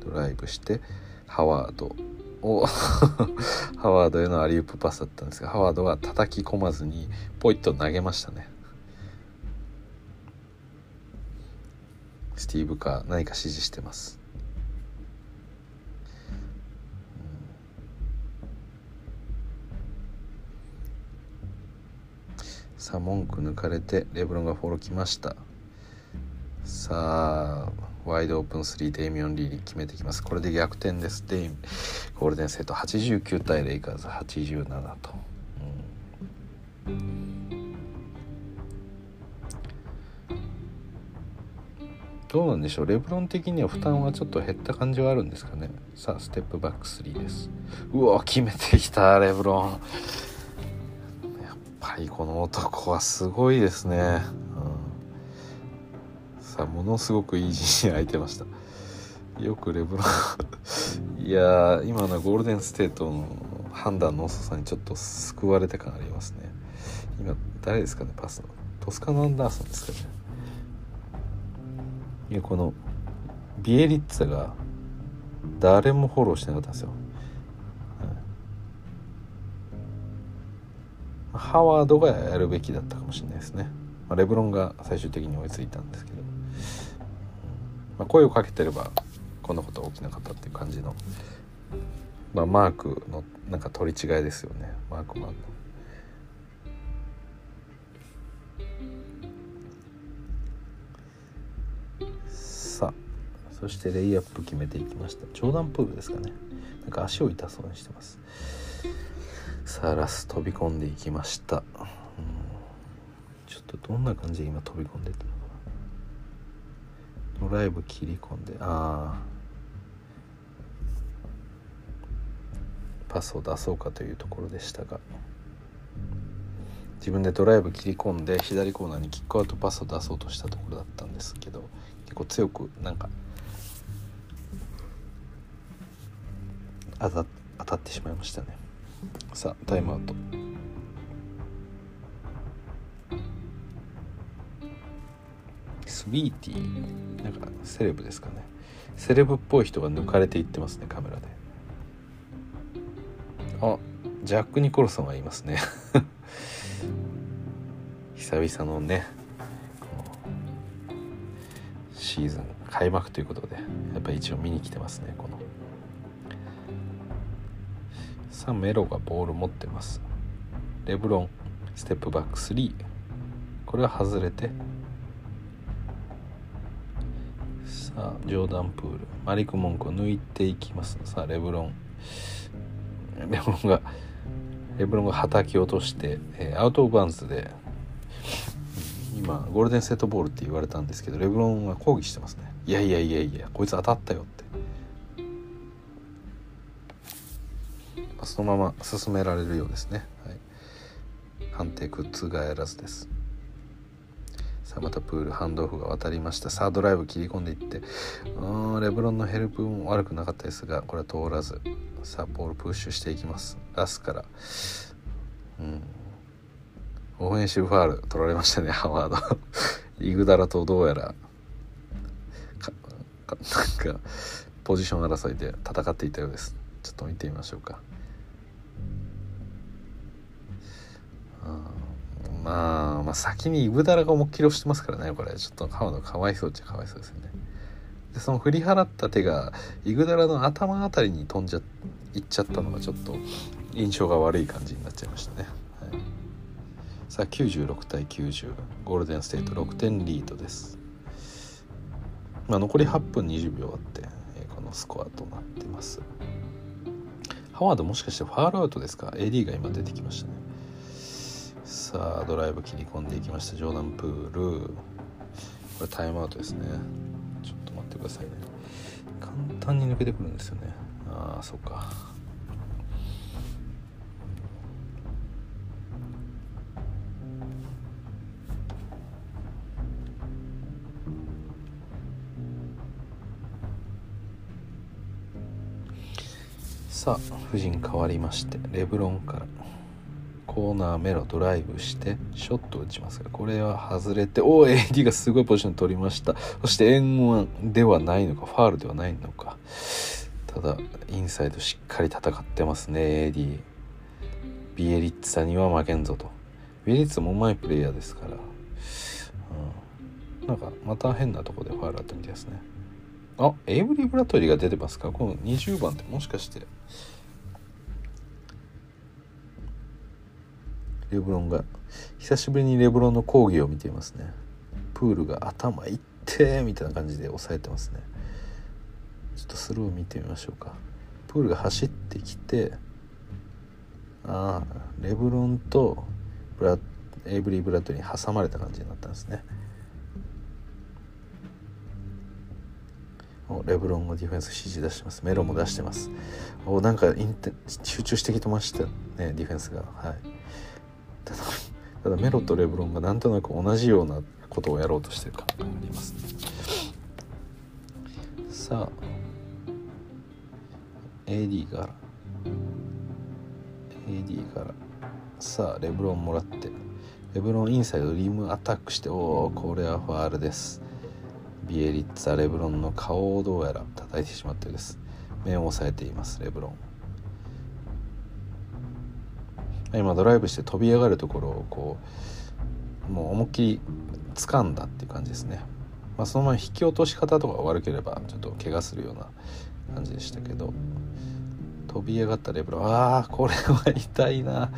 ドライブしてハワード。お <laughs> ハワードへのアリウープパスだったんですがハワードは叩き込まずにポイッと投げましたね。スティーブか何か指示してます。さあモンク抜かれてレブロンがフォロー来ました。さあワイドオープン3デイミオン・リーに決めてきます。これで逆転です。デイゴールデンステート89対レイカーズ87と、うん。どうなんでしょう。レブロン的には負担はちょっと減った感じはあるんですかね。さあステップバック3です。うわ決めてきたレブロン。やっぱりこの男はすごいですね、さものすごくいい陣に空いてました。よくレブロン。<laughs> いや今のゴールデンステートの判断の遅さにちょっと救われた感ありますね。今誰ですかねパスの。トスカノ・アンダーソンですかね。いやこのビエリッツァが誰もフォローしてなかったんですよ、うん、ハワードがやるべきだったかもしれないですね、まあ、レブロンが最終的に追いついたんですけど、まあ、声をかけてればこんなことは起きなかったっていう感じの、まあ、マークのなんか取り違いですよね。マークマンの。そしてレイアップ決めていきました。ジョーダンプールですかね。なんか足を痛そうにしてます。さあラス飛び込んでいきました、うん、ちょっとどんな感じで今飛び込んでたの？ドライブ切り込んでああパスを出そうかというところでしたが。自分でドライブ切り込んで左コーナーにキックアウトパスを出そうとしたところだったんですけど結構強くなんか当た当たってしまいましたね。さあタイムアウト。スウィーティー。なんかセレブですかね。セレブっぽい人が抜かれていってますねカメラで。あジャック・ニコルソンはいますね。<laughs> 久々のねシーズン開幕ということでやっぱり一応見に来てますねこの。さあメロがボール持ってます。レブロンステップバック3これは外れてさあジョーダンプール。マリク・モンクを抜いていきます。さあレブロン。レブロンがレブロンがはたき落として、えー、アウト・オブ・バンズで今ゴールデンセットボールって言われたんですけどレブロンは抗議してますね。いやいやいやいやこいつ当たったよって。そのまま進められるようですね、はい、判定覆らずです。さあまたプールハンドオフが渡りました。サードライブ切り込んでいって。うんレブロンのヘルプも悪くなかったですがこれは通らずさあボールプッシュしていきます。ラスから。うん。オフェンシブファール取られましたねハワード。イグダラとどうやら。なんかポジション争いで戦っていたようです。ちょっと見てみましょうか。まあ、まあ先にイブダラが思いっきり押してますからねこれ。ちょっと川野かわいそうっちゃかわいそうですよね。でその振り払った手がイグダラの頭あたりに飛んじゃいっちゃったのがちょっと印象が悪い感じになっちゃいましたね、はい、さあ96対90ゴールデンステート6点リードです。まあ残り8分20秒あって、え、このスコアとなってます。ハワードもしかしてファールアウトですか？AD が今出てきましたね。さあドライブ切り込んでいきました。ジョーダンプール。これタイムアウトですね。ちょっと待ってくださいね。簡単に抜けてくるんですよね。ああそうか。さあ布陣変わりましてレブロンから。コーナーメロドライブしてショット打ちますがこれは外れておお AD がすごいポジション取りました。そして円1ではないのかファールではないのか。ただインサイドしっかり戦ってますね AD ビエリッツァには負けんぞと。ビエリッツァもうまいプレイヤーですから、うん、なんかまた変なとこでファールあったみたいですね。あエイブリー・ブラトリーが出てますか？この20番ってもしかしてレブロンが久しぶりにレブロンの講義を見ていますね。プールが頭いってみたいな感じで抑えてますね。ちょっとスロー見てみましょうか。プールが走ってきてああレブロンとブラエイブリー・ブラッドに挟まれた感じになったんですね。レブロンもディフェンス指示出してます。メロも出してます。おなんかインテ集中してきてましたねディフェンスが。はい。ただただメロとレブロンがなんとなく同じようなことをやろうとしてる感がありますね。さあ AD から。AD から。さあレブロンもらって。レブロンインサイドリムアタックしておおこれはファールです。ビエリッツァレブロンの顔をどうやら叩いてしまったようです。目を押さえていますレブロン今ドライブして飛び上がるところをこうもう思いっきり掴んだっていう感じですね、まあ、そのまま引き落とし方とか悪ければちょっと怪我するような感じでしたけど飛び上がったレブロンああこれは痛いな。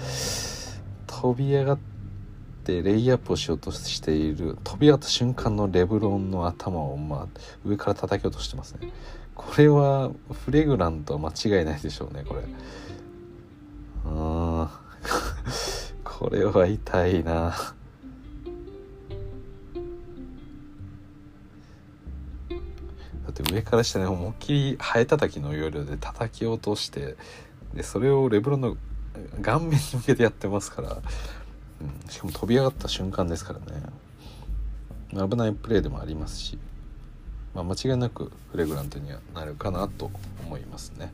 飛び上がってレイアップをしようとしている飛び上がった瞬間のレブロンの頭を、まあ、上から叩き落としてますね。これはフレグラントは間違いないでしょうねこれ。これは痛いなだって上から下に思いっきりハエ叩きの要領で叩き落としてでそれをレブロンの顔面に向けてやってますから、うん、しかも飛び上がった瞬間ですからね危ないプレーでもありますし、まあ、間違いなくフレグラントにはなるかなと思いますね。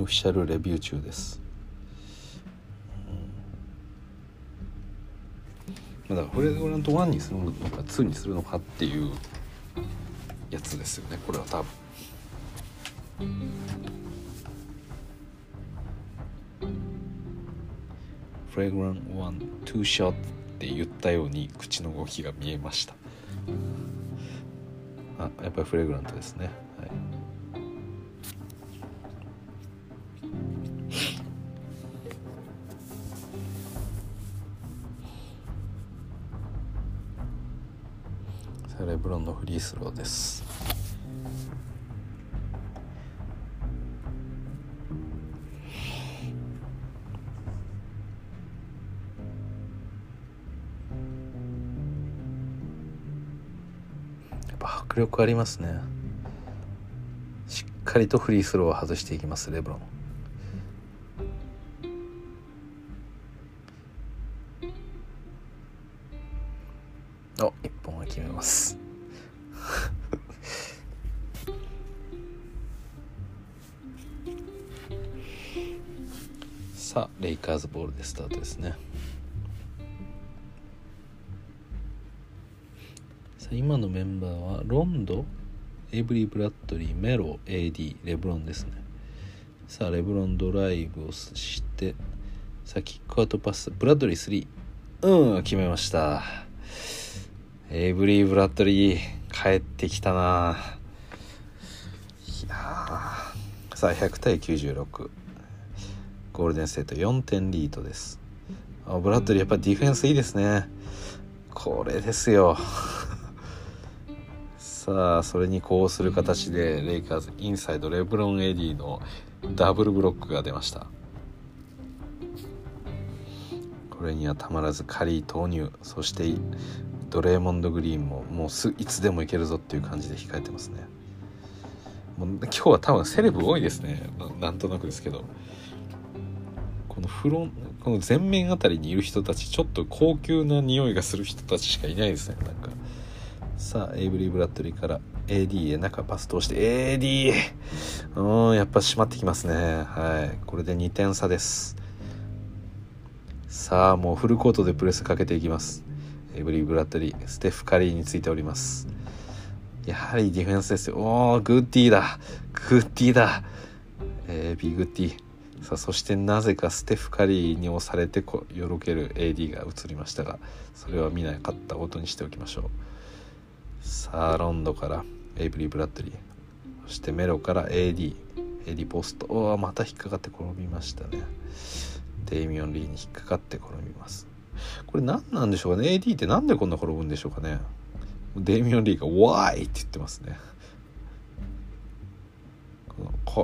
オフィシャルレビュー中です。うん、だからフレグラント1にするのか2にするのかっていうやつですよねこれは多分。フレグラント1、2ショットって言ったように口の動きが見えました。あ、やっぱりフレグラントですね。レブロンのフリースローです。やっぱ迫力ありますね。しっかりとフリースローを外していきますレブロン。でスタートですね。さあ今のメンバーはロンドエブリー・ブラッドリーメロ AD レブロンですね。さあレブロンドライブをしてさあキックアウトパスブラッドリー3うん決めました。エブリー・ブラッドリー帰ってきたな。いやさあ100対96ゴールデンステート4点リードです。あブラッドリーやっぱディフェンスいいですね。これですよ。<laughs> さあそれにこうする形でレイカーズインサイドレブロン・ AD のダブルブロックが出ました。これにはたまらずカリー投入そしてドレーモンド・グリーンももうすいつでもいけるぞっていう感じで控えてますね。もう今日は多分セレブ多いですね。なんとなくですけど。このフロンこの前面あたりにいる人たちちょっと高級な匂いがする人たちしかいないですね。なんかさあエイブリー・ブラッドリーから AD へ中パス通して AD うんやっぱ閉まってきますね。はい。これで2点差です。さあもうフルコートでプレスかけていきます。エイブリー・ブラッドリーステフ・カリーについております。やはりディフェンスですよ。おお good D だ。 good D だ。えー、ビ good D。さあそしてなぜかステフ・カリーに押されてこよろける AD が映りましたがそれは見なかったことにしておきましょう。さあロンドからエイブリー・ブラッドリーそしてメロから AD AD ポストおまた引っかかって転びましたね。デイミオン・リーに引っかかって転びます。これ何なんでしょうかね？AD ってなんでこんな転ぶんでしょうかね？デイミオン・リーが「ワイ!」って言ってますね。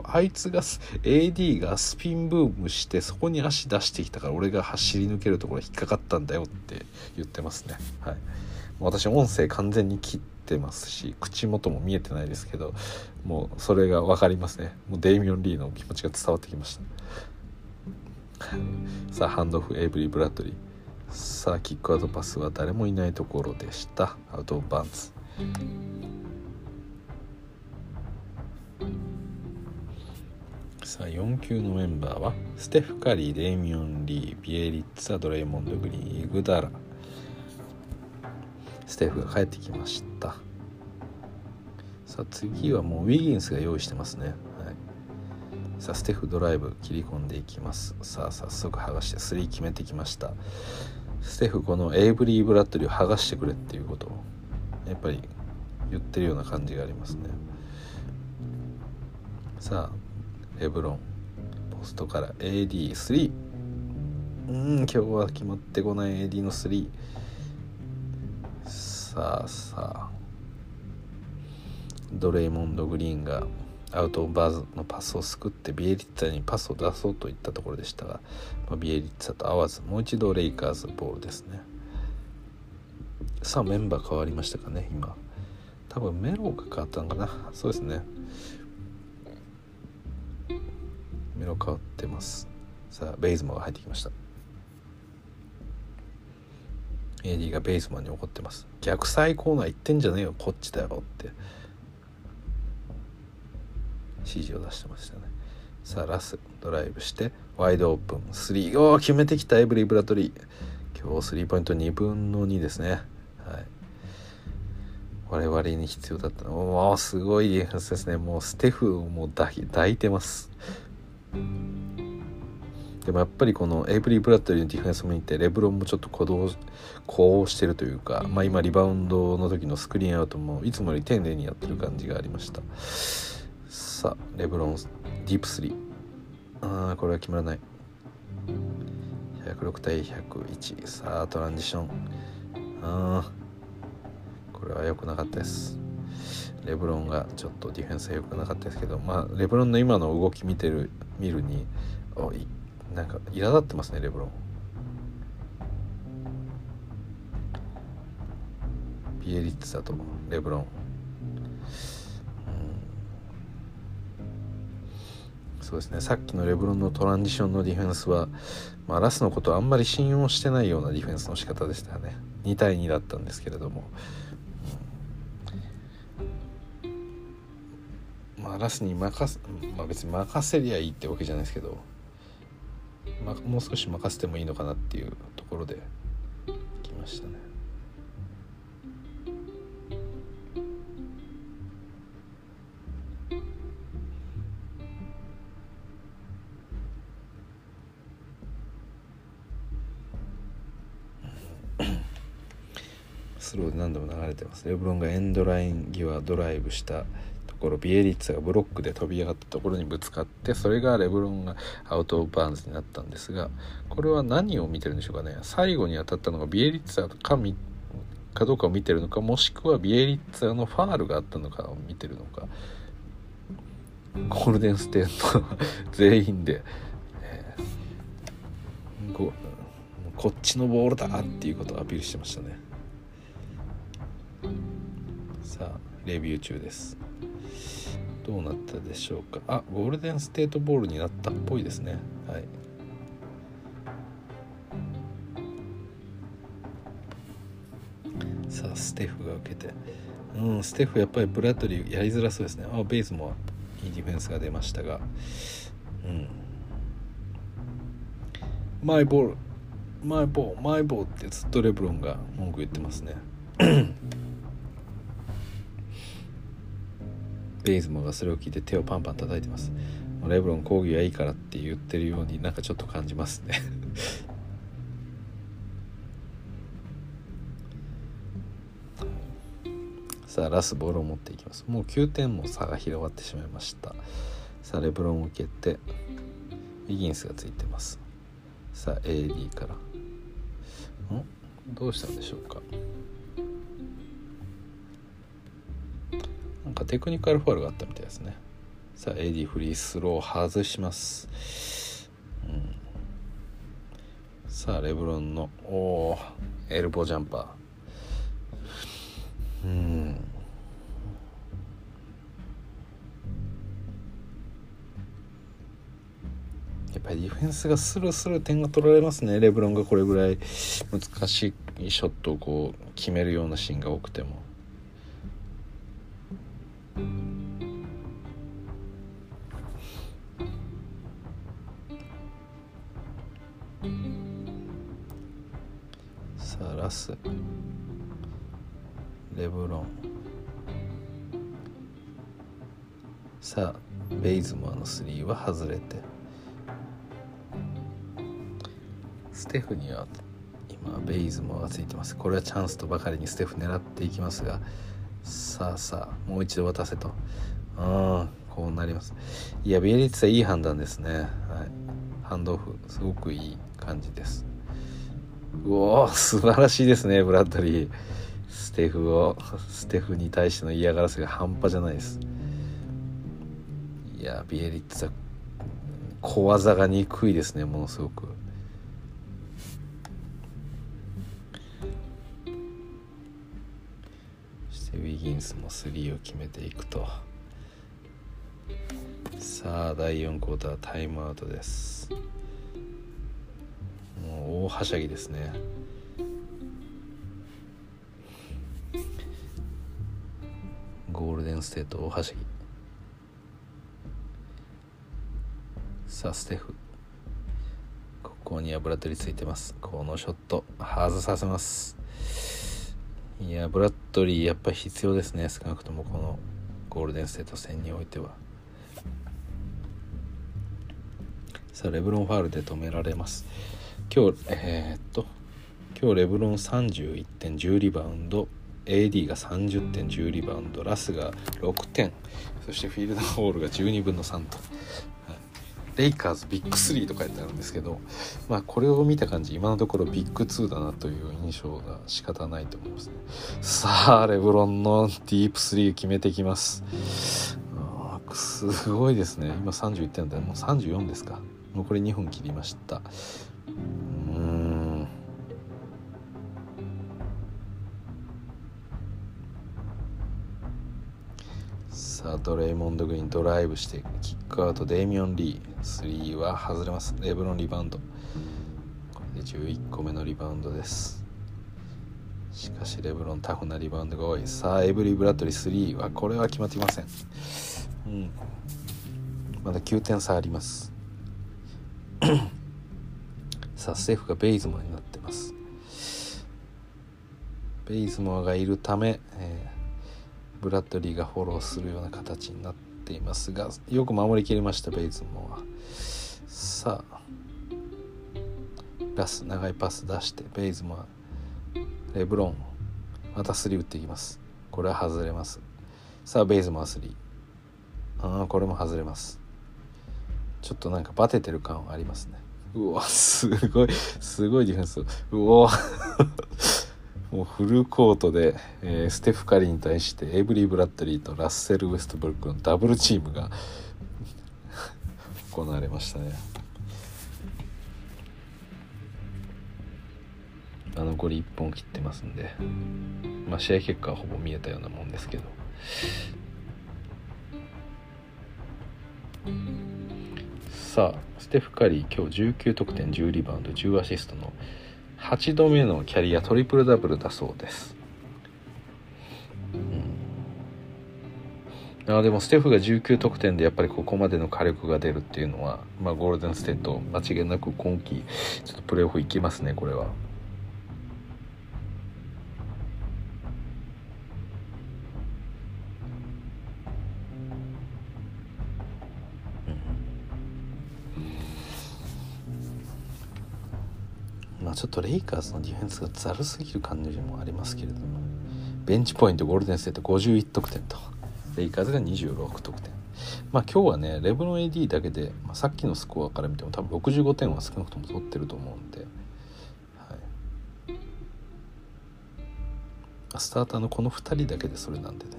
あいつが AD がスピンムーブしてそこに足出してきたから俺が走り抜けるところ引っかかったんだよって言ってますね。はい。私音声完全に切ってますし口元も見えてないですけどもうそれが分かりますね。もうデイミオン・リーの気持ちが伝わってきました。<laughs> さあハンドオフエイブリー・ブラッドリー。さあキックアウトパスは誰もいないところでした。アウト・オブ・バンズ。さあ4級のメンバーはステフ・カリーデイミオン・リービエリッツァドレイモンド・グリーンイグダラ。ステフが帰ってきました。さあ次はもうウィギンスが用意してますね、はい、さあステフドライブ切り込んでいきます。さあ早速剥がして3決めてきました。ステフこのエイブリー・ブラッドリーを剥がしてくれっていうこと。をやっぱり言ってるような感じがありますね。さあレブロンポストから AD3 うん今日は決まってこない AD の3さあさあ。ドレイモンド・グリーンがアウト・オブ・バウンズのパスを救ってビエリッツァにパスを出そうといったところでしたが、まあ、ビエリッツァと合わずもう一度レイカーズボールですね。さあメンバー変わりましたかね今。多分メロが変わったのかな。そうですね。メロ変わってます。さあベイズマが入ってきました。AD がベイズマンに怒ってます。逆サイコーナー行ってんじゃねえよこっちだよって。指示を出してましたね。さあラスドライブしてワイドオープン。3を決めてきたエイブリー・ブラッドリー。今日スリーポイント2分の2ですね。はい。我々に必要だったの。おおすごいディフェンスですね。もうステフをもう抱いてます。でもやっぱりこのエイブリー・ブラッドリーのディフェンスも見てレブロンもちょっと鼓動こうしてるというか、まあ、今リバウンドの時のスクリーンアウトもいつもより丁寧にやってる感じがありました。さあレブロンディープスリー。あーこれは決まらない。106対101さあトランジション。あこれは良くなかったです。レブロンがちょっとディフェンスは良くなかったですけどまあレブロンの今の動き見てる見るにいなんか苛立ってますねレブロン。ビエリッツだとレブロン。そうですねさっきのレブロンのトランジションのディフェンスは、まあ、ラスのことをあんまり信用してないようなディフェンスの仕方でしたよね。2対2だったんですけれども、まあラスに任す、まあ、別に任せりゃいいってわけじゃないですけど、まあ、もう少し任せてもいいのかなっていうところで来ましたね。スローで何度も流れてます。レブロンがエンドライン際ドライブしたところビエリッツァがブロックで飛び上がったところにぶつかってそれがレブロンがアウト・オブ・バーンズになったんですがこれは何を見てるんでしょうかね。最後に当たったのがビエリッツァかかどうかを見てるのかもしくはビエリッツァのファールがあったのかを見てるのか。ゴールデンステート <laughs> 全員で、えー、ここっちのボールだっていうことをアピールしてましたね。さあレビュー中です。どうなったでしょうか？あゴールデンステートボールになったっぽいですね。はい。さあステフが受けて。うんステフやっぱりブラッドリーやりづらそうですね。あベースもいいディフェンスが出ましたが。うん。マイボールマイボールマイボールってずっとレブロンが文句言ってますね。ベイズモがそれを聞いて手をパンパン叩いてます。レブロン講義はいいからって言ってるようになんかちょっと感じますね。<laughs> さあラスボールを持っていきます。もう9点も差が広がってしまいました。さあレブロンを受けてウィギンスがついてます。さあ AD から。ん？どうしたんでしょうか。なんかテクニカルファウルがあったみたいですね。さあ AD フリースロー外します、うん、さあレブロンのおエルボージャンパー。うん。やっぱりディフェンスがスルスル点が取られますね。レブロンがこれぐらい難しいショットをこう決めるようなシーンが多くても。さあラス。レブロン。さあベイズモアのスリーは外れて。ステフには今ベイズモアがついてます。これはチャンスとばかりにステフ狙っていきますがさあさあもう一度渡せと。ああこうなります。いやビエリッツはいい判断ですね。はい。ハンドオフすごくいい感じです。うお素晴らしいですねブラッドリー。ステフをステフに対しての嫌がらせが半端じゃないです。いやビエリッツは小技が憎いですねものすごく。ウィギンスも3を決めていくと。さあ第4クォータータイムアウトです。もう大はしゃぎですね。ゴールデンステート大はしゃぎ。さあステフ。ここにはブラッドリーついてます。このショット外させます。いやブラッドリーやっぱり必要ですね。少なくともこのゴールデンステート戦においては。さあレブロンファールで止められます。今日えー、っと今日レブロン31点10リバウンド。AD が30点10リバウンド。ラスが6点。そしてフィールドホールが12分の3と、レイカーズビッグ3と書いてあるんですけど、まあ、これを見た感じ今のところビッグ2だなという印象が仕方ないと思いますね。さあレブロンのディープ3決めてきます。すごいですね。今31点だ。もう34ですか。残り2分切りました。うん。さあドレイモンド・グリーンドライブしてキックアウトデイミオン・リー3は外れます。レブロンリバウンド。これで11個目のリバウンドです。しかしレブロンタフなリバウンドが多い。さあエブリー・ブラッドリー3はこれは決まっていません。うん。まだ9点差あります。<coughs> さあステフがベイズモアになってます。ベイズモアがいるため、えーブラッドリーがフォローするような形になっていますがよく守りきりましたベイズモア。さあラス長いパス出してベイズモアレブロンまた3打っていきます。これは外れます。さあベイズモア3ああこれも外れます。ちょっとなんかバテてる感はありますね。うわすごいすごいディフェンス。うわ。もうフルコートで、えーステフ・カリーに対してエイブリー・ブラッドリーとラッセル・ウェストブルックのダブルチームが <laughs> 行われましたね。あ残り1本切ってますんで、まあ、試合結果はほぼ見えたようなもんですけど。さあステフ・カリー今日19得点10リバウンド10アシストの8度目のキャリアトリプルダブルだそうです、うん、あでもステフが19得点でやっぱりここまでの火力が出るっていうのは、まあ、ゴールデンステート間違いなく今季ちょっとプレーオフいきますねこれは。まあちょっとレイカーズのディフェンスがざるすぎる感じもありますけれどもベンチポイントゴールデンステート51得点と。レイカーズが26得点。まあ今日はねレブロン AD だけで、まあ、さっきのスコアから見ても多分65点は少なくとも取ってると思うんで、はい、スターターのこの2人だけでそれなんでね。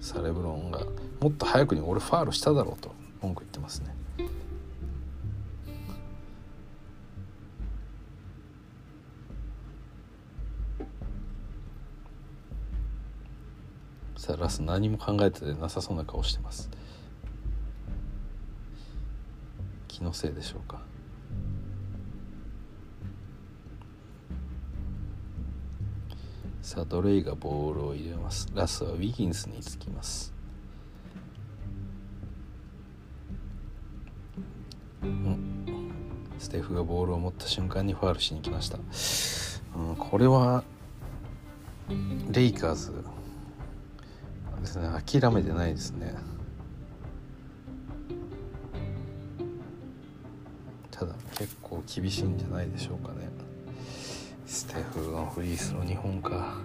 さあレブロンがもっと早くに俺ファールしただろうと文句言ってますね。さあラス何も考えてなさそうな顔してます。気のせいでしょうか。さあドレイがボールを入れます。ラスはウィギンスにつきます。うん。ステフがボールを持った瞬間にファールしに来ました、うん、これはレイカーズですね。諦めてないですね。ただ結構厳しいんじゃないでしょうかね。ステフのフリースロー2本か、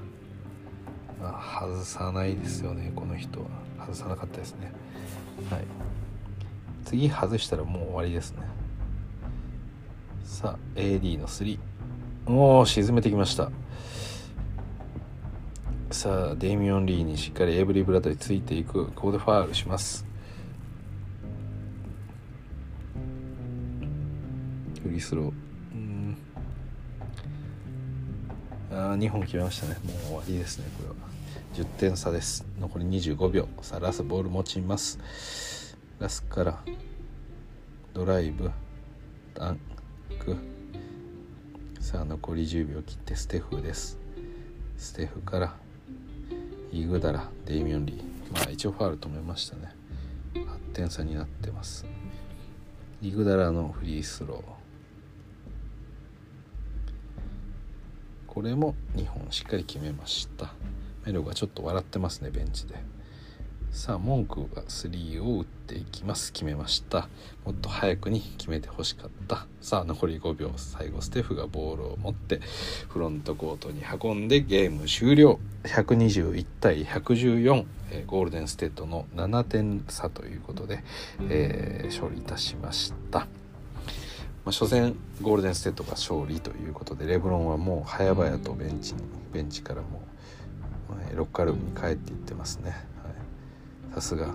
まあ、外さないですよねこの人は。外さなかったですね。はい。次外したらもう終わりですね。さあ AD の3おお沈めてきました。さあデイミオン・リーにしっかりエイブリー・ブラッドリーついていく。ここでファールします。フリースロー。うん。あ2本決めましたね。もう終わりですねこれは。10点差です。残り25秒。さあラスボール持ちます。ラスからドライブ。ダンク。さあ残り10秒切ってステフです。ステフからイグダラデイミオン・リーまあ一応ファール止めましたね。8点差になってます。イグダラのフリースロー。これも2本しっかり決めました。メロがちょっと笑ってますねベンチで。さあ文句が3を打っていきます。決めました。もっと早くに決めてほしかった。さあ残り5秒最後ステフがボールを持ってフロントコートに運んでゲーム終了。121対114、えー、ゴールデンステートの7点差ということで、えー、勝利いたしました。まあ、初戦ゴールデンステートが勝利ということでレブロンはもう早々とベンチにベンチからもうロッカールームに帰っていってますね。さすが。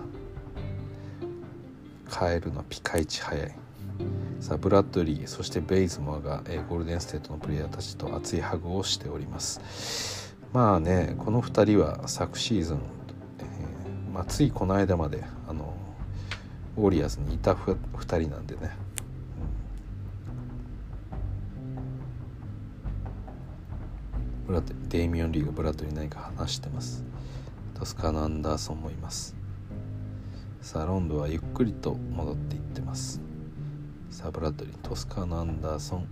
帰るのピカイチ早い。さあブラッドリーそしてベイズモアが、えー、ゴールデンステートのプレイヤーたちと熱いハグをしております。まあねこの2人は昨シーズン、えー、まあ、ついこの間まであのウォリアーズにいた2人なんでね、うん、ブラデイミオン・リーがブラッドリー何か話してます。トスカーのアンダーソンもいます。サロンドはゆっくりと戻っていってます。サブラッドリートスカーのアンダーソン。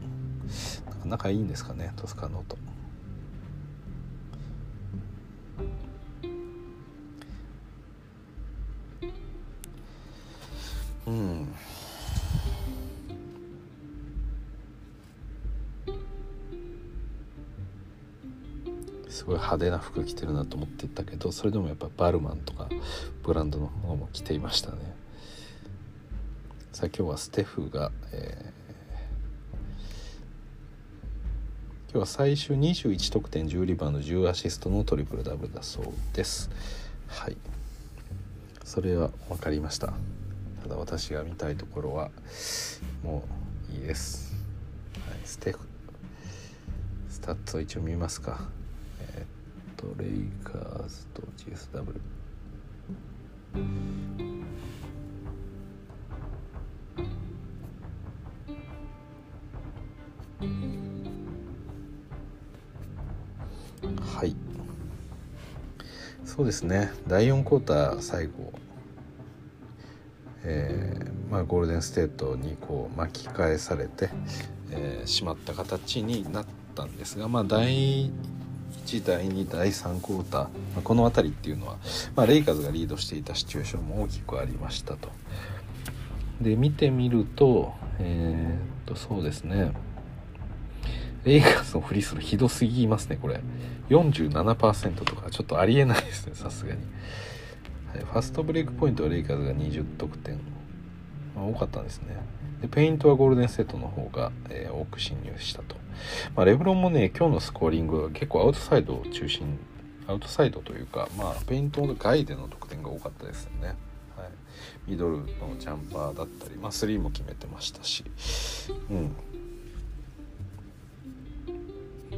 仲いいんですかねトスカーの音。うん。すごい派手な服着てるなと思ってたけどそれでもやっぱバルマンとかブランドの方も着ていましたね。さあ今日はステフが、えー、今日は最終21得点10リバウンド10アシストのトリプルダブルだそうです。はい。それは分かりました。ただ私が見たいところはもういいです、はい、ステフスタッツを一応見ますか。とレイカーズと GSW はい。そうですね。第4クォーター最後。えーまあ、ゴールデンステートにこう巻き返されて、えー、しまった形になったんですが、まあ、第1第2第3クォーター、ま、この辺りっていうのは、まあ、レイカーズがリードしていたシチュエーションも大きくありましたと。で見てみるとえー、っとそうですね。レイカーズのフリースローひどすぎますねこれ。47%とかちょっとありえないですねさすがに、はい、ファストブレイクポイントはレイカーズが20得点、まあ、多かったんですね。でペイントはゴールデンステートの方が、えー、多く侵入したと、まあ、レブロンもね今日のスコーリングは結構アウトサイドを中心アウトサイドというか、まあ、ペイントの外での得点が多かったですよね、はい、ミドルのジャンパーだったり、まあ、スリーも決めてましたし、うん、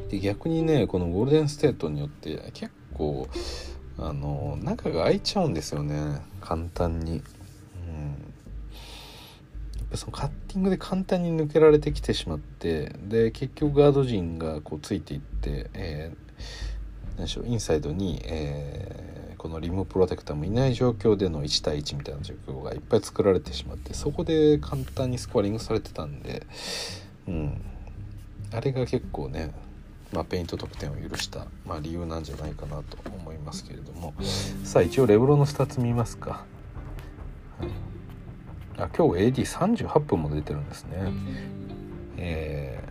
で逆にねこのゴールデンステートによって結構あの中が開いちゃうんですよね。簡単に。そのカッティングで簡単に抜けられてきてしまってで結局ガード陣がこうついていって、えー、何でしょうインサイドに、えー、このリムプロテクターもいない状況での1対1みたいな状況がいっぱい作られてしまってそこで簡単にスコアリングされてたんで、うん、あれが結構ねまあ、ペイント得点を許した、まあ、理由なんじゃないかなと思いますけれども。さあ一応レブロンのスタッツ見ますか、はい、あ今日 AD38 分も出てるんですね。え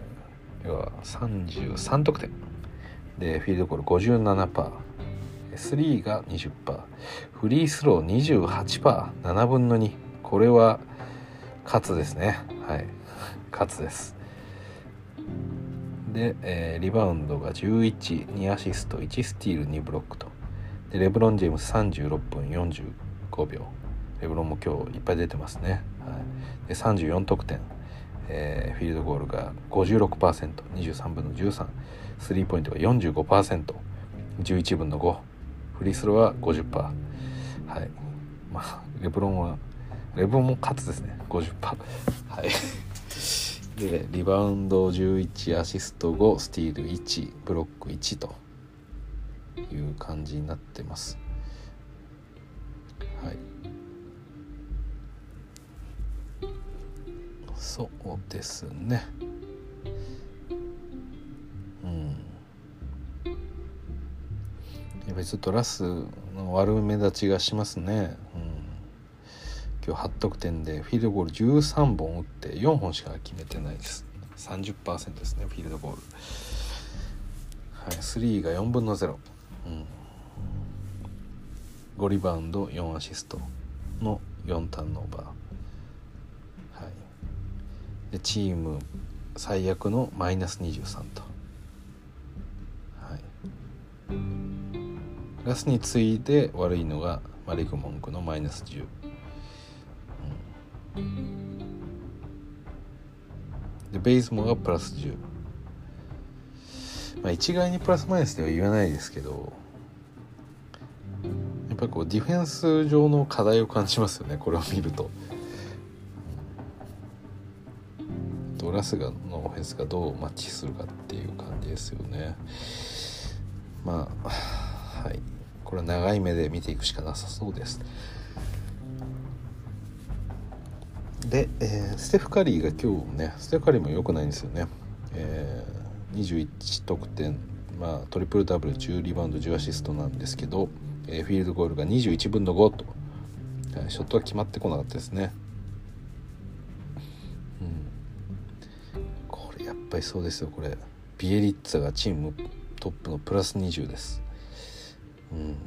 ー、要は33得点。でフィールドゴール57%スリーが20%フリースロー 28%7 分の2これは勝つですね。はい。勝つです。で、えー、リバウンドが112アシスト1スティール2ブロックと。でレブロン・ジェームス36分45秒レブロンも今日いっぱい出てますね、はい、で34得点、えー、フィールドゴールが 56%23 分の13スリーポイントが 45%11 分の5フリースローは50%はい。まあレブロンはレブロンも勝つですね。50%はい。でリバウンド11アシスト5スティール1ブロック1と。いう感じになってます。はい。そうですね。うん。別にドラスの悪目立ちがしますね、うん。今日8得点でフィールドゴール13本打って4本しか決めてないです。30%ですねフィールドゴール。はい3が4分の0、うん、5リバウンド4アシストの4ターンオーバー。でチーム最悪のマイナス23と。はい。ラスに次いで悪いのがマリク・モンクのマイナス10でベイズモがプラス10まあ一概にプラスマイナスでは言わないですけどやっぱりこうディフェンス上の課題を感じますよねこれを見ると。ドラスガのオフェンスがどうマッチするかっていう感じですよね。まあはいこれは長い目で見ていくしかなさそうです。で、えー、ステフ・カリーが今日ねステフ・カリーも良くないんですよね、えー、21得点、まあ、トリプルダブル10リバウンド10アシストなんですけど、えー、フィールドゴールが21分の5と、ショットは決まってこなかったですね、ぱりそうですよこれ。ビエリッツァがチームトップのプラス20です、うん、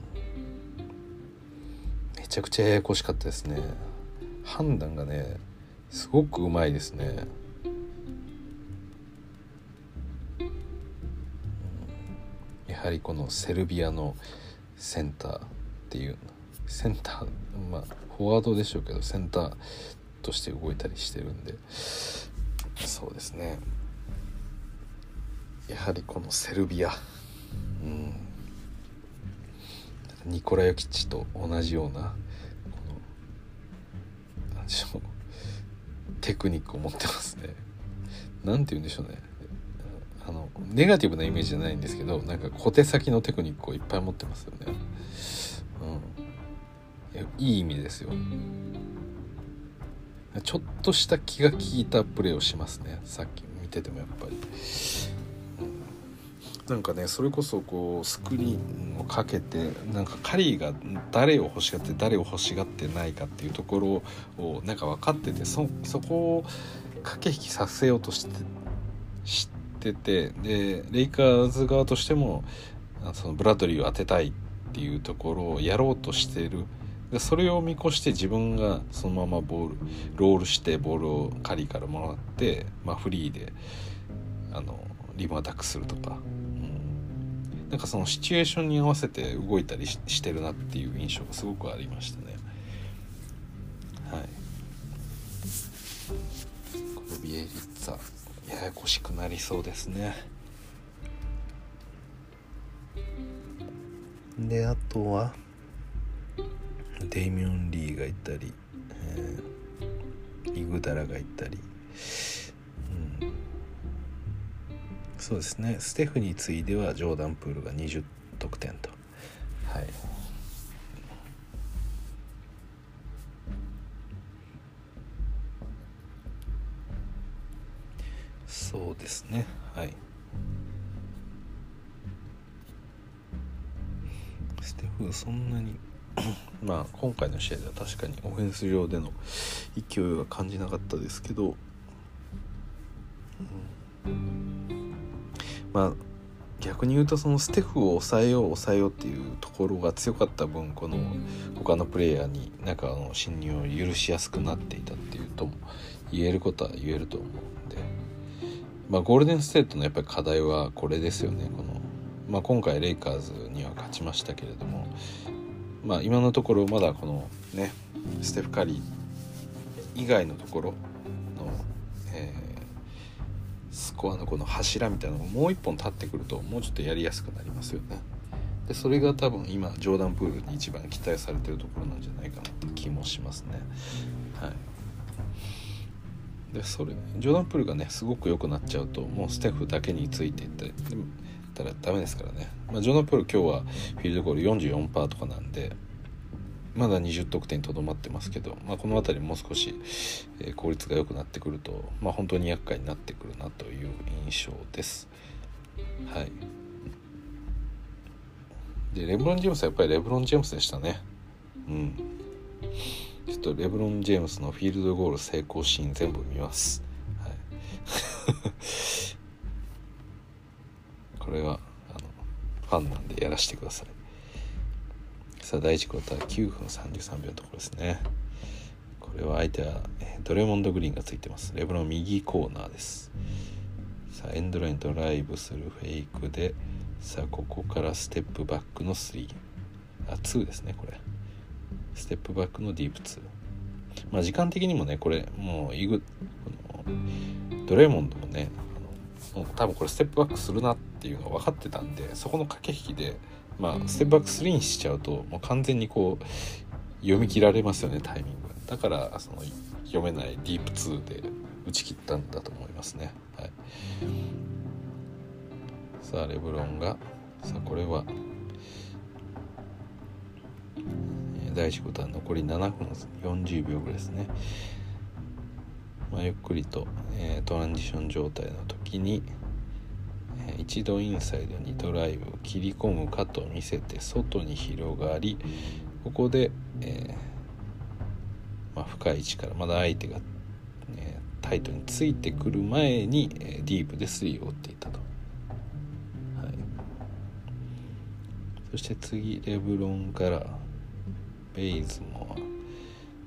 めちゃくちゃややこしかったですね。判断がねすごくうまいですね。やはりこのセルビアのセンターっていうセンターまあフォワードでしょうけどセンターとして動いたりしてるんで。そうですね。やはりこのセルビアうんニコラヨキッチと同じようなこの何でしょうテクニックを持ってますね。何て言うんでしょうね。あのネガティブなイメージじゃないんですけどなんか小手先のテクニックをいっぱい持ってますよね。うん、いい意味ですよ。ちょっとした気が利いたプレーをしますねさっき見ててもやっぱり。なんかねそれこそこうスクリーンをかけてなんかカリーが誰を欲しがって誰を欲しがってないかっていうところをなんか分かっててそこを駆け引きさせようとしてしっててでレイカーズ側としてもそのブラッドリーを当てたいっていうところをやろうとしてる。それを見越して自分がそのままボールロールしてボールをカリーからもらって、まあ、フリーであのリムアタックするとか、なんかそのシチュエーションに合わせて動いたりしてるなっていう印象がすごくありましたね。はいこのビエリッツァややこしくなりそうですね。であとはデイミョン・リーがいたり、えー、イグダラがいたり、そうですね。ステフに次いではジョーダン・プールが20得点と。はい。そうですね。はい。ステフそんなに <coughs> まあ今回の試合では確かにオフェンス上での勢いは感じなかったですけど、うん、まあ逆に言うとそのステフを抑えよう抑えようっていうところが強かった分この他のプレイヤーに中の侵入を許しやすくなっていたっていうと言えることは言えると思うんで、まあ、ゴールデンステートのやっぱり課題はこれですよねこの、まあ、今回レイカーズには勝ちましたけれども。まあ、今のところまだこのねステフ・カリー以外のところの、えー、スコアのこの柱みたいなのがもう一本立ってくるともうちょっとやりやすくなりますよね。でそれが多分今ジョーダンプールに一番期待されてるところなんじゃないかなって気もしますね。はいでそれジョーダンプールがねすごく良くなっちゃうともうステフだけについていったらダメですからね、まあ、ジョナ・プール今日はフィールドゴール44%とかなんでまだ20得点とどまってますけど、まあ、この辺りもう少し、え、効率が良くなってくると、まあ、本当に厄介になってくるなという印象です。はい、でレブロン・ジェームスはやっぱりレブロン・ジェームスでしたね。うん、ちょっとレブロン・ジェームスのフィールドゴール成功シーン全部見ます。はい <laughs> これはあのファンなんでやらせてくださいさあ第1クォーター9分33秒のところですね。これは相手はドレモンド・グリーンがついてます。レブロン右コーナーです。さあエンドラインドライブするフェイクでさあここからステップバックの3あ2ですねこれ。ステップバックのディープ2まあ時間的にもねこれもうイグこのドレモンドもねもう多分これステップバックするなっていうのが分かってたんでそこの駆け引きで、まあ、ステップバック3にしちゃうともう完全にこう読み切られますよねタイミング。だからその読めないディープ2で打ち切ったんだと思いますね、はい、さあレブロンがさあこれは第1クォーター残り7分40秒ぐらいですね。まあ、ゆっくりと、えー、トランジション状態の時に、えー、一度インサイドにドライブを切り込むかと見せて外に広がりここで、えー、まあ、深い位置からまだ相手が、えタイトについてくる前に、えディープでスリーを打っていたと。はい、そして次レブロンからベイズも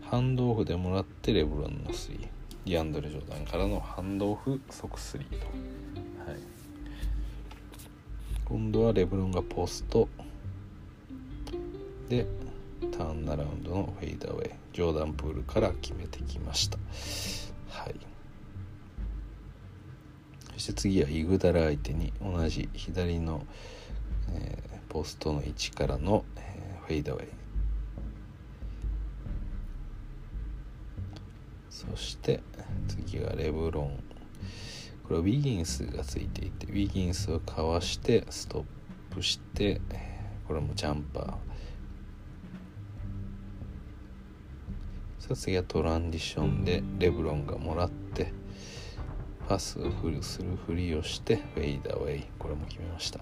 ハンドオフでもらってレブロンのスリー。ディアンドレ・ジョーダンからのハンドオフ即スリーと、今度はレブロンがポスト。でターンアラウンドのフェイダーウェイ。ジョーダンプールから決めてきました。はい。そして次はイグダラ相手に同じ左の、えー、ポストの位置からの、えー、フェイダーウェイ。そして次がレブロン。これはウィギンスがついていてウィギンスをかわしてストップしてこれもジャンパー。さあ次はトランディションでレブロンがもらってパスをフルするふりをしてフェイダーウェイ。これも決めました。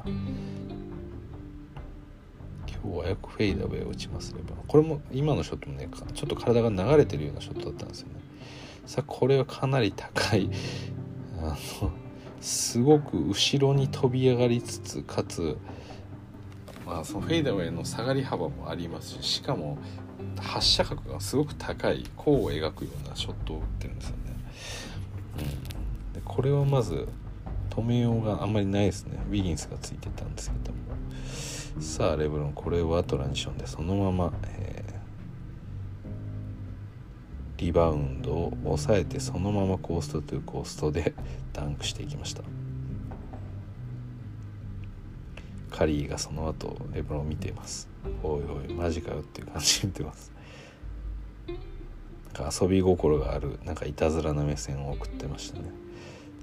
今日はよくフェイダーウェイを打ちますレブロン。これも今のショットもねちょっと体が流れてるようなショットだったんですよね。さあこれはかなり高いあのすごく後ろに飛び上がりつつかつ、まあ、そのフェイダーウェイの下がり幅もありますししかも発射角がすごく高い弧を描くようなショットを打ってるんですよね。うん、でこれはまず止めようがあんまりないですね。ウィギンスがついてたんですけども。さあレブロンこれはトランジションでそのまま、えー、リバウンドを抑えてそのままコーストトゥーコーストで <laughs> ダンクしていきました。カリーがその後レブロンを見ています。おいおいマジかよっていう感じで見てます。なんか遊び心があるなんかいたずらな目線を送ってましたね。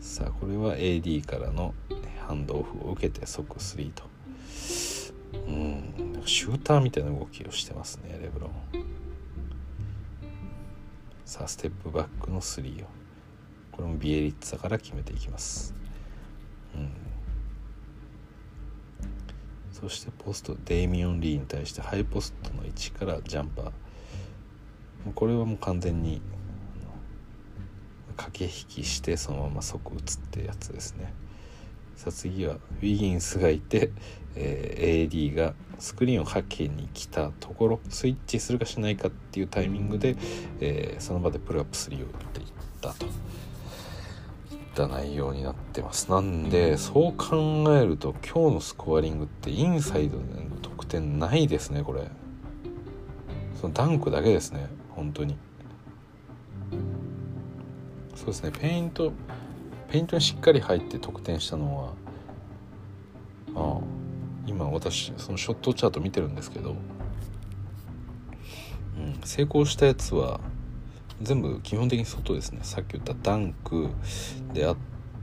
さあこれは AD からのハンドオフを受けて即3と。うんシューターみたいな動きをしてますねレブロン。さあステップバックの3をこれもビエリッツァから決めていきます。うん。そしてポストデイミオン・リーに対してハイポストの位置からジャンパー。これはもう完全に駆け引きしてそのまま即打つってやつですね。さあ次はウィギンスがいて、えー、AD がスクリーンをかけに来たところスイッチするかしないかっていうタイミングで、えー、その場でプルアップ3を打っていったと。いった内容になってます。なんでそう考えると今日のスコアリングってインサイドでの得点ないですねこれ。そのダンクだけですね本当に。そうですねペイントペイントにしっかり入って得点したのはああ今私そのショットチャート見てるんですけど、うん、成功したやつは全部基本的に外ですね。さっき言ったダンクであ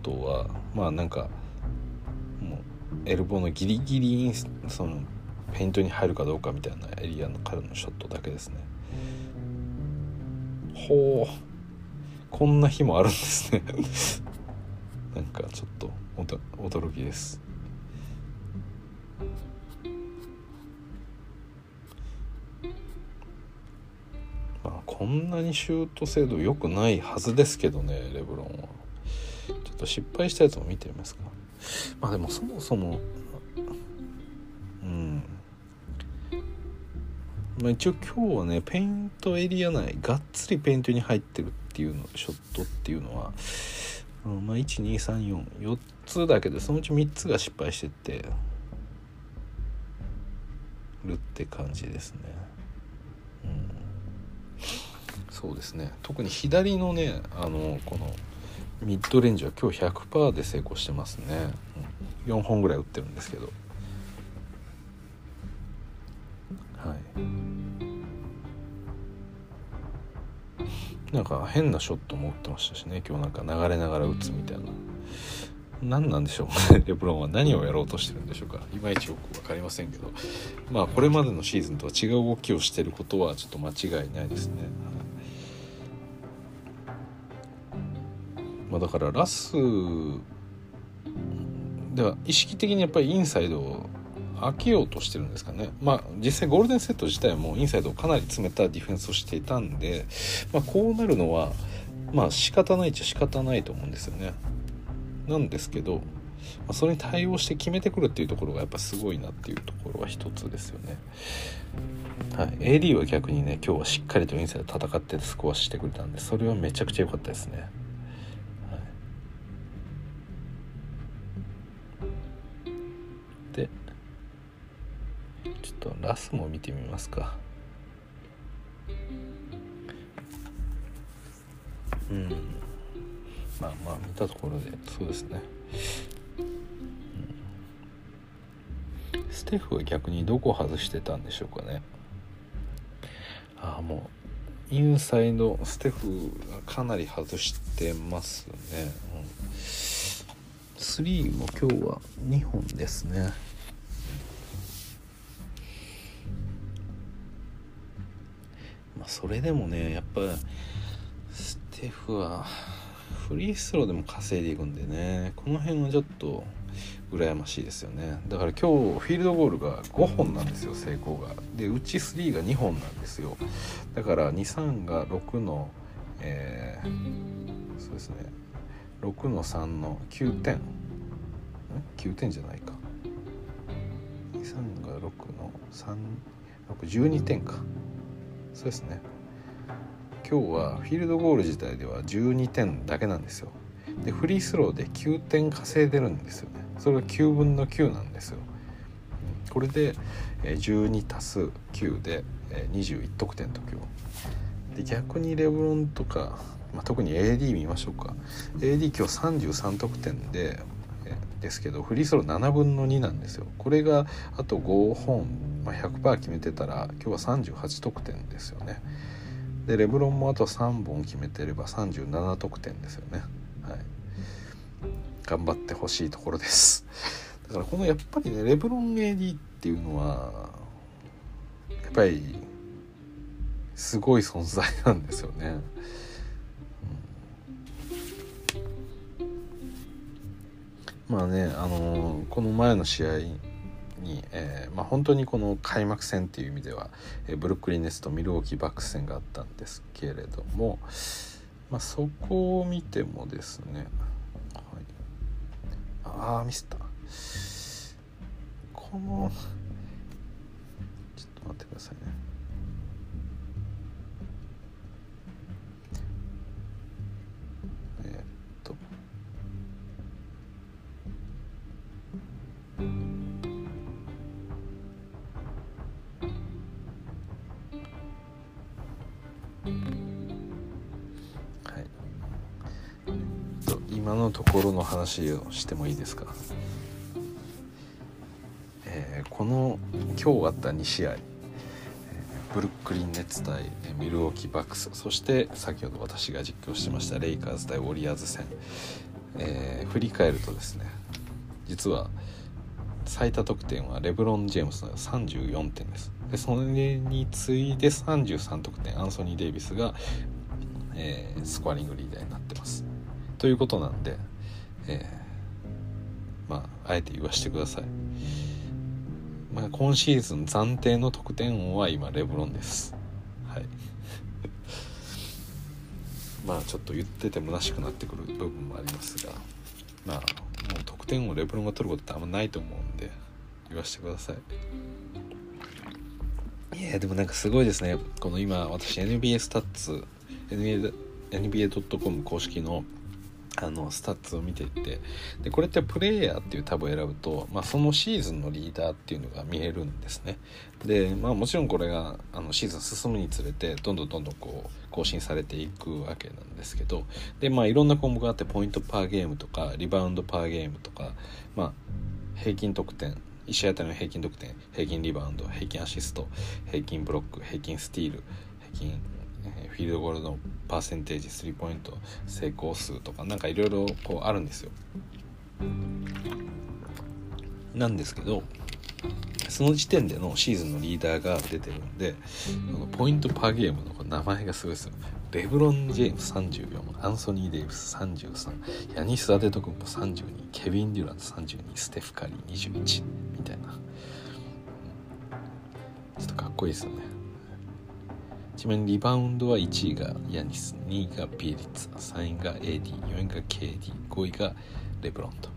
とはまあなんかもうエルボーのギリギリにそのペイントに入るかどうかみたいなエリアのからのショットだけですね。ほう。こんな日もあるんですね。なんかちょっと驚きです。まあこんなにシュート精度良くないはずですけどねレブロンは。ちょっと失敗したやつも見てみますか。まあでもそもそもうん。まあ、一応今日はねペイントエリア内がっつりペイントに入ってるっていうのショットっていうのは、うん、まあ12344つだけでそのうち3つが失敗してってるって感じですね。うん、そうですね。特に左のねあのこのミッドレンジは今日100%で成功してますね、うん、4本ぐらい打ってるんですけど。はい。なんか変なショットも打ってましたしね。今日なんか流れながら打つみたいな。何なんでしょう。ね <laughs> レブロンは何をやろうとしてるんでしょうか。いまいちよく分かりませんけど。まあこれまでのシーズンとは違う動きをしてることはちょっと間違いないですね、まあ、だからラスでは意識的にやっぱりインサイドを開けようとしてるんですかね。まあ実際ゴールデンセット自体はもうインサイドをかなり詰めたディフェンスをしていたんで、まあ、こうなるのはまあ仕方ないっちゃ仕方ないと思うんですよね。なんですけど、まあ、それに対応して決めてくるっていうところがやっぱすごいなっていうところは一つですよね。はい、AD は逆にね今日はしっかりとインサイド戦ってスコアしてくれたんでそれはめちゃくちゃ良かったですね。でちょっとラスも見てみますか。うん。まあまあ見たところでそうですね、うん、ステフは逆にどこ外してたんでしょうかね。ああもうインサイドステフがかなり外してますね、うん、3も今日は2本ですね。まあ、それでもねやっぱステフはフリースローでも稼いでいくんでねこの辺はちょっと羨ましいですよね。だから今日フィールドゴールが5本なんですよ成功が。でうち3が2本なんですよ。だから23が6の、えー、そうですね。6の3の9点。ん9点じゃないか。23が6の3612点か。そうですね。今日はフィールドゴール自体では12点だけなんですよ。でフリースローで9点稼いでるんですよね。それが9分の9なんですよ。これで12足す9で21得点と今日。で逆にレブロンとか、まあ、特に AD 見ましょうか。AD 今日33得点でですけどフリースロー7分の2なんですよ。これがあと5本、まあ、100%決めてたら今日は38得点ですよね。でレブロンもあと3本決めてれば37得点ですよね。はい。頑張ってほしいところです。だからこのやっぱりねレブロン AD っていうのはやっぱりすごい存在なんですよね。まあねあのー、この前の試合に、えーまあ、本当にこの開幕戦っていう意味では、えー、ブルックリン・ネスとミルウォーキーバックス戦があったんですけれども、まあ、そこを見てもですね、はい、ああミスった。このちょっと待ってくださいね。今のところの話をしてもいいですか？えこの今日あった2試合ブルックリン・ネッツ対ミルウォーキー・バックスそして先ほど私が実況してましたレイカーズ対ウォリアーズ戦、えー、振り返るとですね実は最多得点はレブロン・ジェームスの34点です。でそれに次いで33得点アンソニー・デイビスが、えー、スコアリングリーダーになってます。ということなんで、えー、まああえて言わせてください。まあ、今シーズン暫定の得点王は今レブロンです。はい。<laughs> まあちょっと言ってて虚しくなってくる部分もありますがまあもう得点をレブロンが取ることってあんまないと思うんで言わせてください。いやでもなんかすごいですね。この今私 NBA スタッツ NBA.com 公式のあのスタッツを見ていってでこれってプレイヤーっていうタブを選ぶと、まあ、そのシーズンのリーダーっていうのが見えるんですね。で、まあ、もちろんこれがあのシーズン進むにつれてどんどんどんどんこう更新されていくわけなんですけどでまあいろんな項目があって point per game とか rebound per game とか、まあ、平均得点1試合あたりの平均得点平均リバウンド平均アシスト平均ブロック平均スティール平均フィールドゴールパーセンテージスリーポイント成功数とかなんかいろいろこうあるんですよ。なんですけどその時点でのシーズンのリーダーが出てるんでこの point per game の名前がすごいですよ。レブロン・ジェームス34アンソニー・デイブス33ヤニス・アデトクンボ32ケビン・デュラント32ステフ・カリー21みたいな。ちょっとかっこいいですよね。ちなみにリバウンドは1位がヤニス2位がピエリッツ3位が AD4 位が KD5 位がレブロンと、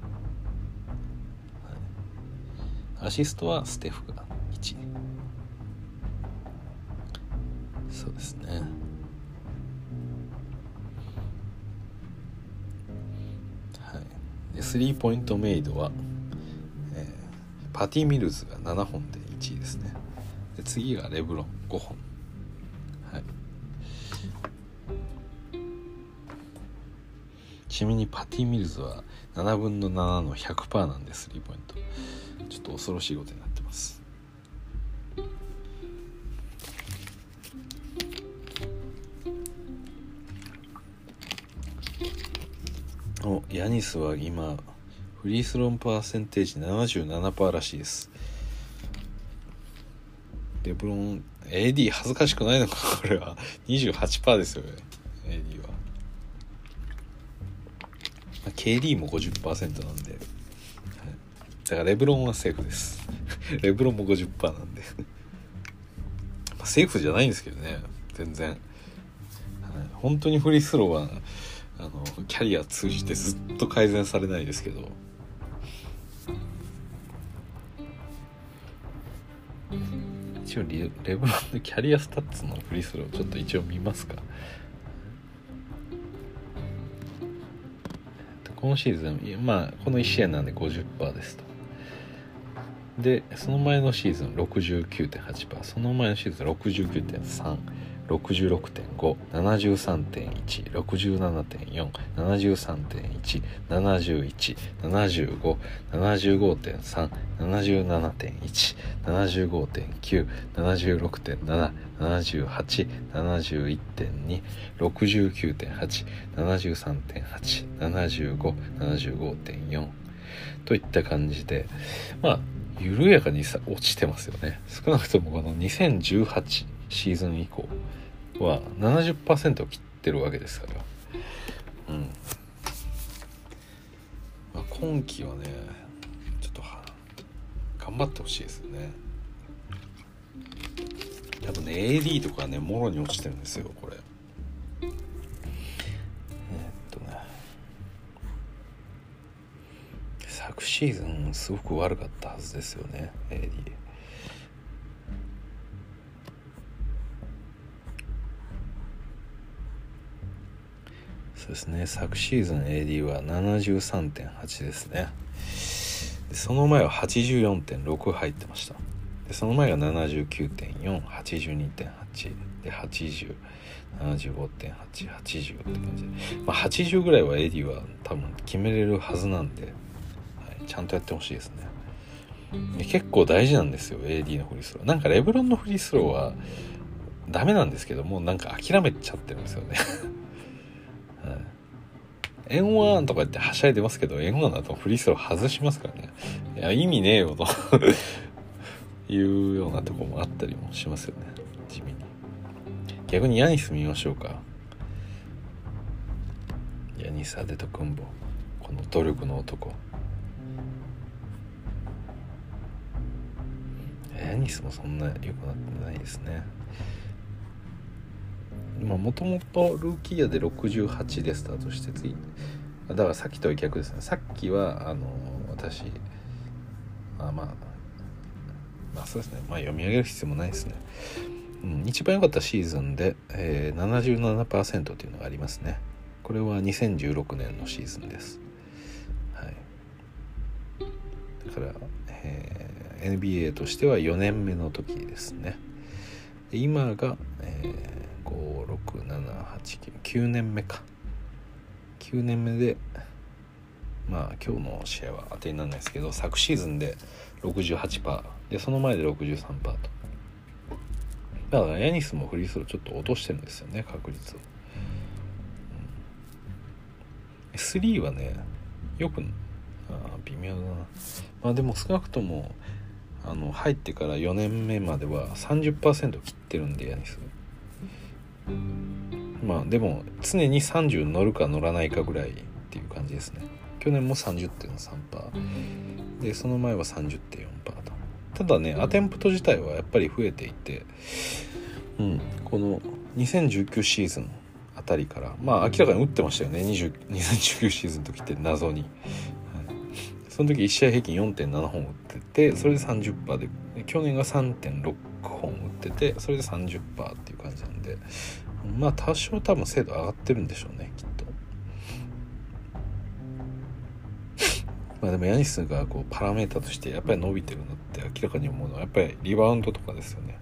アシストはステフが1位。そうですね。はい。スリーポイントメイドは、えー、パティ・ミルズが7本で1位ですね。で次がレブロン5本。ちなみにパティ・ミルズは7分の7の100%なんでスリーポイント。ちょっと恐ろしいことになってます。おヤニスは今フリースローパーセンテージ77%らしいです。レブロン AD 恥ずかしくないのか？これは。28%ですよね AD は。KD も50%なんで、はい、だからレブロンはセーフです。<laughs> レブロンも50%なんで。まあ、セーフじゃないんですけどね。全然、はい、本当にフリースローはあのキャリア通じてずっと改善されないですけど。一応レブロンのキャリアスタッツのフリースローちょっと一応見ますか？今シーズンまあこの1試合なんで50%ですと。でその前のシーズン69.8%その前のシーズン69.3% 66.5、73.1、67.4、73.1、71、75、75.3、77.1、75.9、76.7、78、71.2、69.8、73.8、75、75.4といった感じで、まあ、緩やかにさ落ちてますよね。少なくともこの2018シーズン以降は70%を切ってるわけですから、うん。まあ、今季はねちょっと頑張ってほしいですよね。多分ね AD とかねもろに落ちてるんですよこれ。え、っとね。昨シーズンすごく悪かったはずですよね AD そうですね。昨シーズン AD は73.8ですね。その前は84.6入ってました。でその前が79.482.8で80 75.880って感じで、まあ、80ぐらいは AD は多分決めれるはずなんで、はい、ちゃんとやってほしいですね。結構大事なんですよ AD のフリースロー。なんかレブロンのフリースローはダメなんですけどもうなんか諦めちゃってるんですよね。円1とか言ってはしゃいでますけど、円1だとフリースロー外しますからね。いや、意味ねえよと <laughs> いうようなとこもあったりもしますよね。地味に。逆にヤニス見ましょうか。ヤニス・アデトクンボ。この努力の男。ヤニスもそんな良くなってないですね。もともとルーキーヤで68でスタートして次。だからさっきとは逆ですね。さっきはあの私あまあまあそうですね。まあ読み上げる必要もないですね、うん、一番良かったシーズンで、えー、77%というのがありますね。これは2016年のシーズンです。はい。だから、えー、NBA としては4年目の時ですね。今が、えー56789年目か。9年目でまあ今日の試合は当てにならないですけど昨シーズンで68%でその前で63%と。だからヤニスもフリースローちょっと落としてるんですよね確率を、うん、3はねよくあ微妙だな。まあでも少なくともあの入ってから4年目までは30%切ってるんでヤニス。まあでも常に30乗るか乗らないかぐらいっていう感じですね。去年も30.3%でその前は30.4%と。ただねアテンプト自体はやっぱり増えていてうんこの2019シーズンあたりからまあ明らかに打ってましたよね。2019シーズンの時って謎に、はい、その時1試合平均4.7本打っててそれで30%で去年が3.6本打っててそれで30%っていう感じなんでまあ多少多分精度上がってるんでしょうねきっと。<laughs> まあでもヤニスがこうパラメータとしてやっぱり伸びてるのって明らかに思うのはやっぱりリバウンドとかですよね、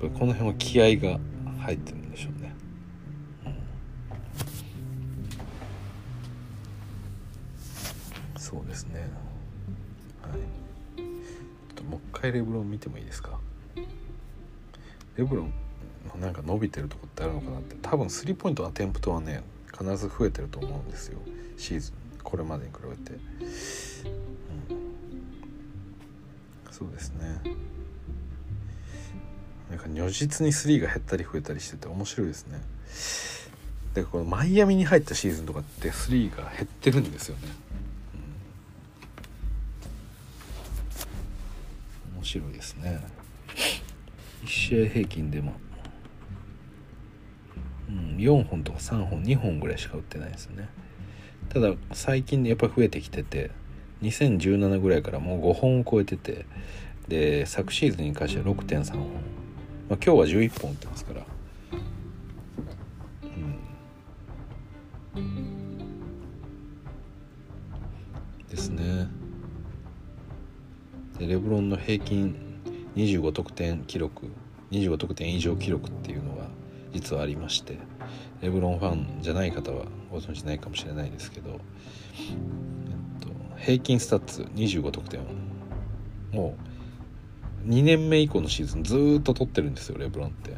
はい、この辺は気合が入ってるんでしょうね、うん、そうですね。回レブロン見てもいいですか？レブロンのなんか伸びてるとこってあるのかなって。多分スリーポイントのアテンプトはね必ず増えてると思うんですよ。シーズンこれまでに比べて、うん、そうですね。なんか如実にスリーが減ったり増えたりしてて面白いですね。でこのマイアミに入ったシーズンとかってスリーが減ってるんですよね、面白いですね。1試合平均でも、うん、4本とか3本2本ぐらいしか売ってないですね。ただ最近やっぱり増えてきてて2017ぐらいからもう5本を超えててで昨シーズンに関しては6.3本、まあ、今日は11本打ってますから。うん。ですね。レブロンの平均25得点記録25得点以上記録っていうのが実はありましてレブロンファンじゃない方はご存知ないかもしれないですけど、えっと、平均スタッツ25得点をもう2年目以降のシーズンずっと取ってるんですよレブロンって。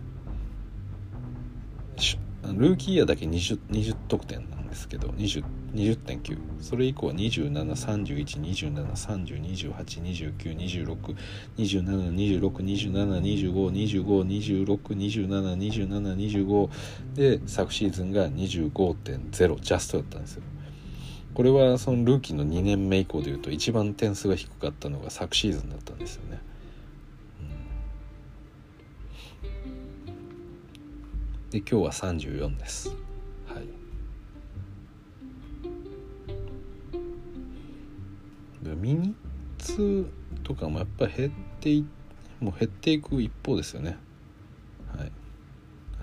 ルーキーイヤーだけ 20, 20得点なんですけど 20, 20.9それ以降は2731273228292627262725252627272725で昨シーズンが25.0ジャストだったんですよ。これはそのルーキーの2年目以降でいうと一番点数が低かったのが昨シーズンだったんですよね、で今日は34です。ミニッツとかもやっぱり減ってもう減っていく一方ですよね。はい。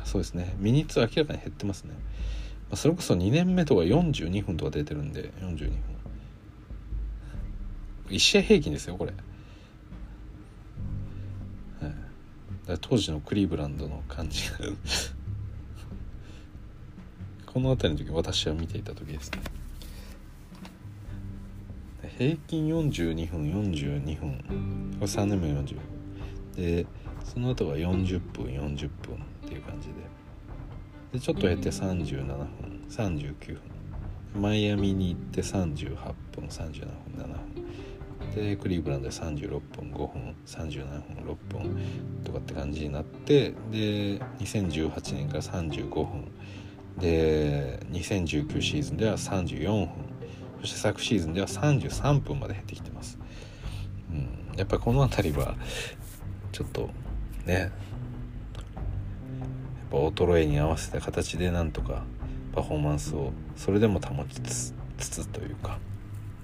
そうですね。ミニッツは明らかに減ってますね、まあ、それこそ2年目とか42分とか出てるんで42分。1試合平均ですよこれ、はい、当時のクリーブランドの感じが。<laughs> この辺りの時私は見ていた時ですね。平均42分42分。これ3年目40でその後は40分40分っていう感じで。でちょっと減って37分39分。マイアミに行って38分37分7分。でクリーブランドで36分5分37分6分とかって感じになってで2018年から35分。で2019シーズンでは34分。そして昨シーズンでは33分まで減ってきてます、うん、やっぱりこの辺りはちょっとねやっぱ衰えに合わせた形でなんとかパフォーマンスをそれでも保ちつつというか、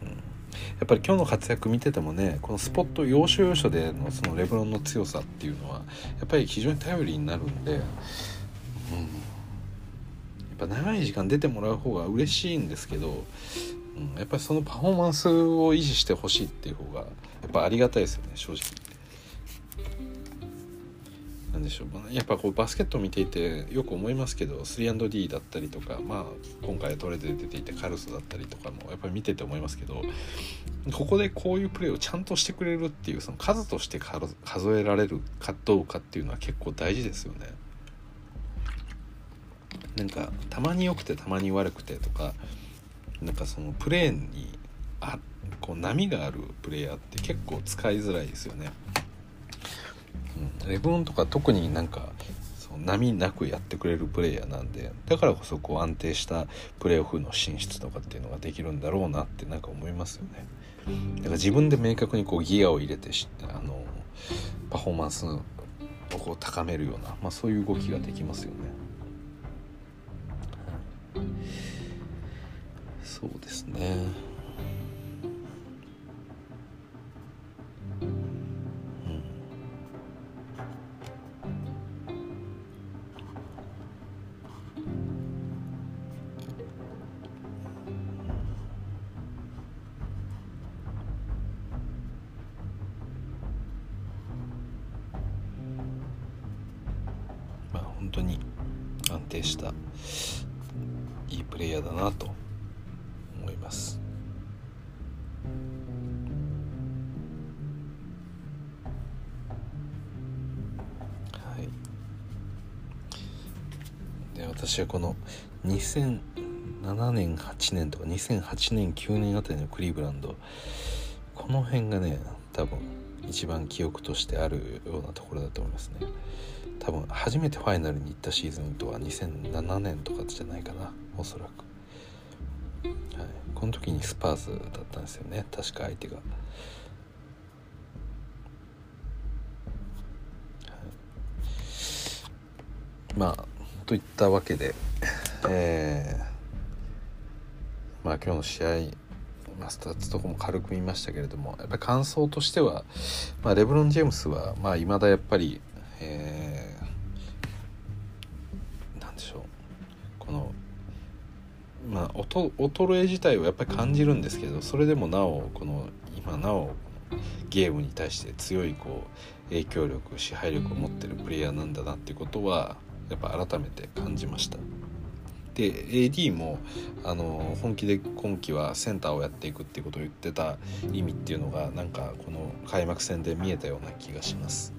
うん、やっぱり今日の活躍見ててもねこのスポット要所要所でのそのレブロンの強さっていうのはやっぱり非常に頼りになるんで、うん、やっぱ長い時間出てもらう方が嬉しいんですけどうん、やっぱりそのパフォーマンスを維持してほしいっていう方がやっぱありがたいですよね正直なんでしょうやっぱこうバスケットを見ていてよく思いますけど 3&D だったりとか、まあ、今回トレードで出ていてカルスだったりとかもやっぱり見てて思いますけどここでこういうプレーをちゃんとしてくれるっていうその数として数えられるかどうかっていうのは結構大事ですよね。なんかたまに良くてたまに悪くてとかなんかそのプレーンにあこう波があるプレイヤーって結構使いづらいですよね。うん、レブンとか特になんかそ波なくやってくれるプレイヤーなんでだからこそこう安定したプレーオフの進出とかっていうのができるんだろうなってなんか思いますよね。だから自分で明確にこうギアを入れてあのパフォーマンスをこう高めるような、まあ、そういう動きができますよね。そうですね。まあ本当に安定したいいプレイヤーだなと。私はこの2007年8年とか2008年9年あたりのクリーブランドこの辺がね多分一番記憶としてあるようなところだと思いますね。多分初めてファイナルに行ったシーズンとは2007年とかじゃないかなおそらく。はい。この時にスパーズだったんですよね確か相手が。まあといったわけで、えー、まあ今日の試合、まあ、スタッツとかも軽く見ましたけれどもやっぱり感想としては、まあ、レブロン・ジェームスはいまあ未だやっぱり、えー、なんでしょうこのまあ衰え自体はやっぱり感じるんですけどそれでもなおこの今なおゲームに対して強いこう影響力支配力を持ってるプレイヤーなんだなっていうことはやっぱ改めて感じました。で AD もあの本気で今季はセンターをやっていくっていうことを言ってた意味っていうのがなんかこの開幕戦で見えたような気がします。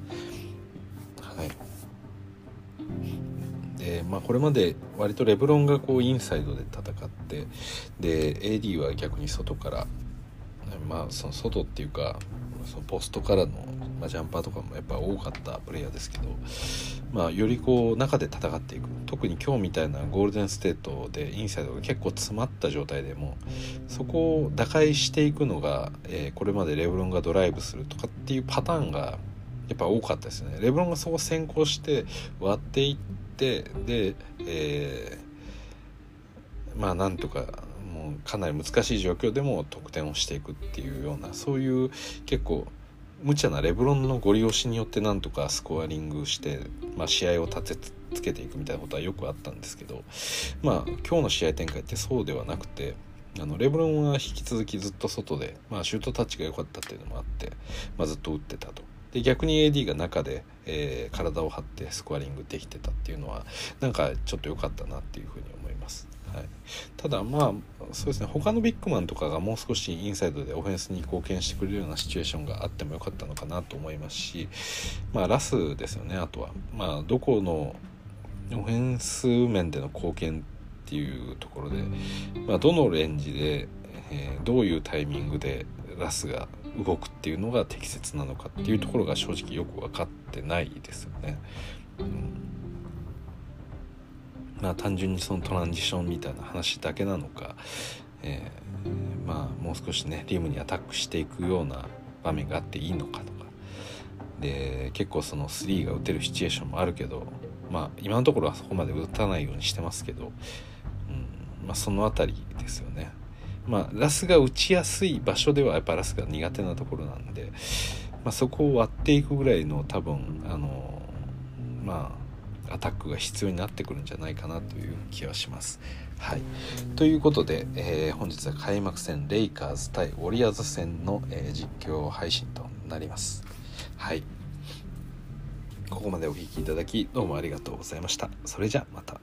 はいでまあ、これまで割とレブロンがこうインサイドで戦ってで AD は逆に外からまあその外っていうかそのポストからの、まあ、ジャンパーとかもやっぱ多かったプレイヤーですけど、まあ、よりこう中で戦っていく。特に今日みたいなゴールデンステートでインサイドが結構詰まった状態でもそこを打開していくのが、えー、これまでレブロンがドライブするとかっていうパターンがやっぱ多かったですね。レブロンがそこ先行して割っていってで、えー、まあなんとかかなり難しい状況でも得点をしていくっていうようなそういう結構無茶なレブロンのご利用しによってなんとかスコアリングして、まあ、試合を立てつけていくみたいなことはよくあったんですけどまあ今日の試合展開ってそうではなくてあのレブロンは引き続きずっと外で、まあ、シュートタッチが良かったっていうのもあって、まあ、ずっと打ってたと。で逆に AD が中で、えー、体を張ってスコアリングできてたっていうのはなんかちょっと良かったなっていうふうに。はい、ただまあそうですね。他のビッグマンとかがもう少しインサイドでオフェンスに貢献してくれるようなシチュエーションがあってもよかったのかなと思いますしまあラスですよねあとは。まあどこのオフェンス面での貢献っていうところで、まあ、どのレンジで、えー、どういうタイミングでラスが動くっていうのが適切なのかっていうところが正直よく分かってないですよね。うん。まあ単純にそのトランジションみたいな話だけなのか、えー、まあもう少しねリムにアタックしていくような場面があっていいのかとかで結構その3が打てるシチュエーションもあるけどまあ今のところはそこまで打たないようにしてますけど、うんまあ、その辺りですよね。まあ、ラスが打ちやすい場所ではやっぱラスが苦手なところなんで、まあ、そこを割っていくぐらいの多分あのまあアタックが必要になってくるんじゃないかなという気はします。はい、ということで、えー、本日は開幕戦レイカーズ対ウォリアーズ戦の、えー、実況配信となります。はいここまでお聴きいただきどうもありがとうございました。それじゃまた。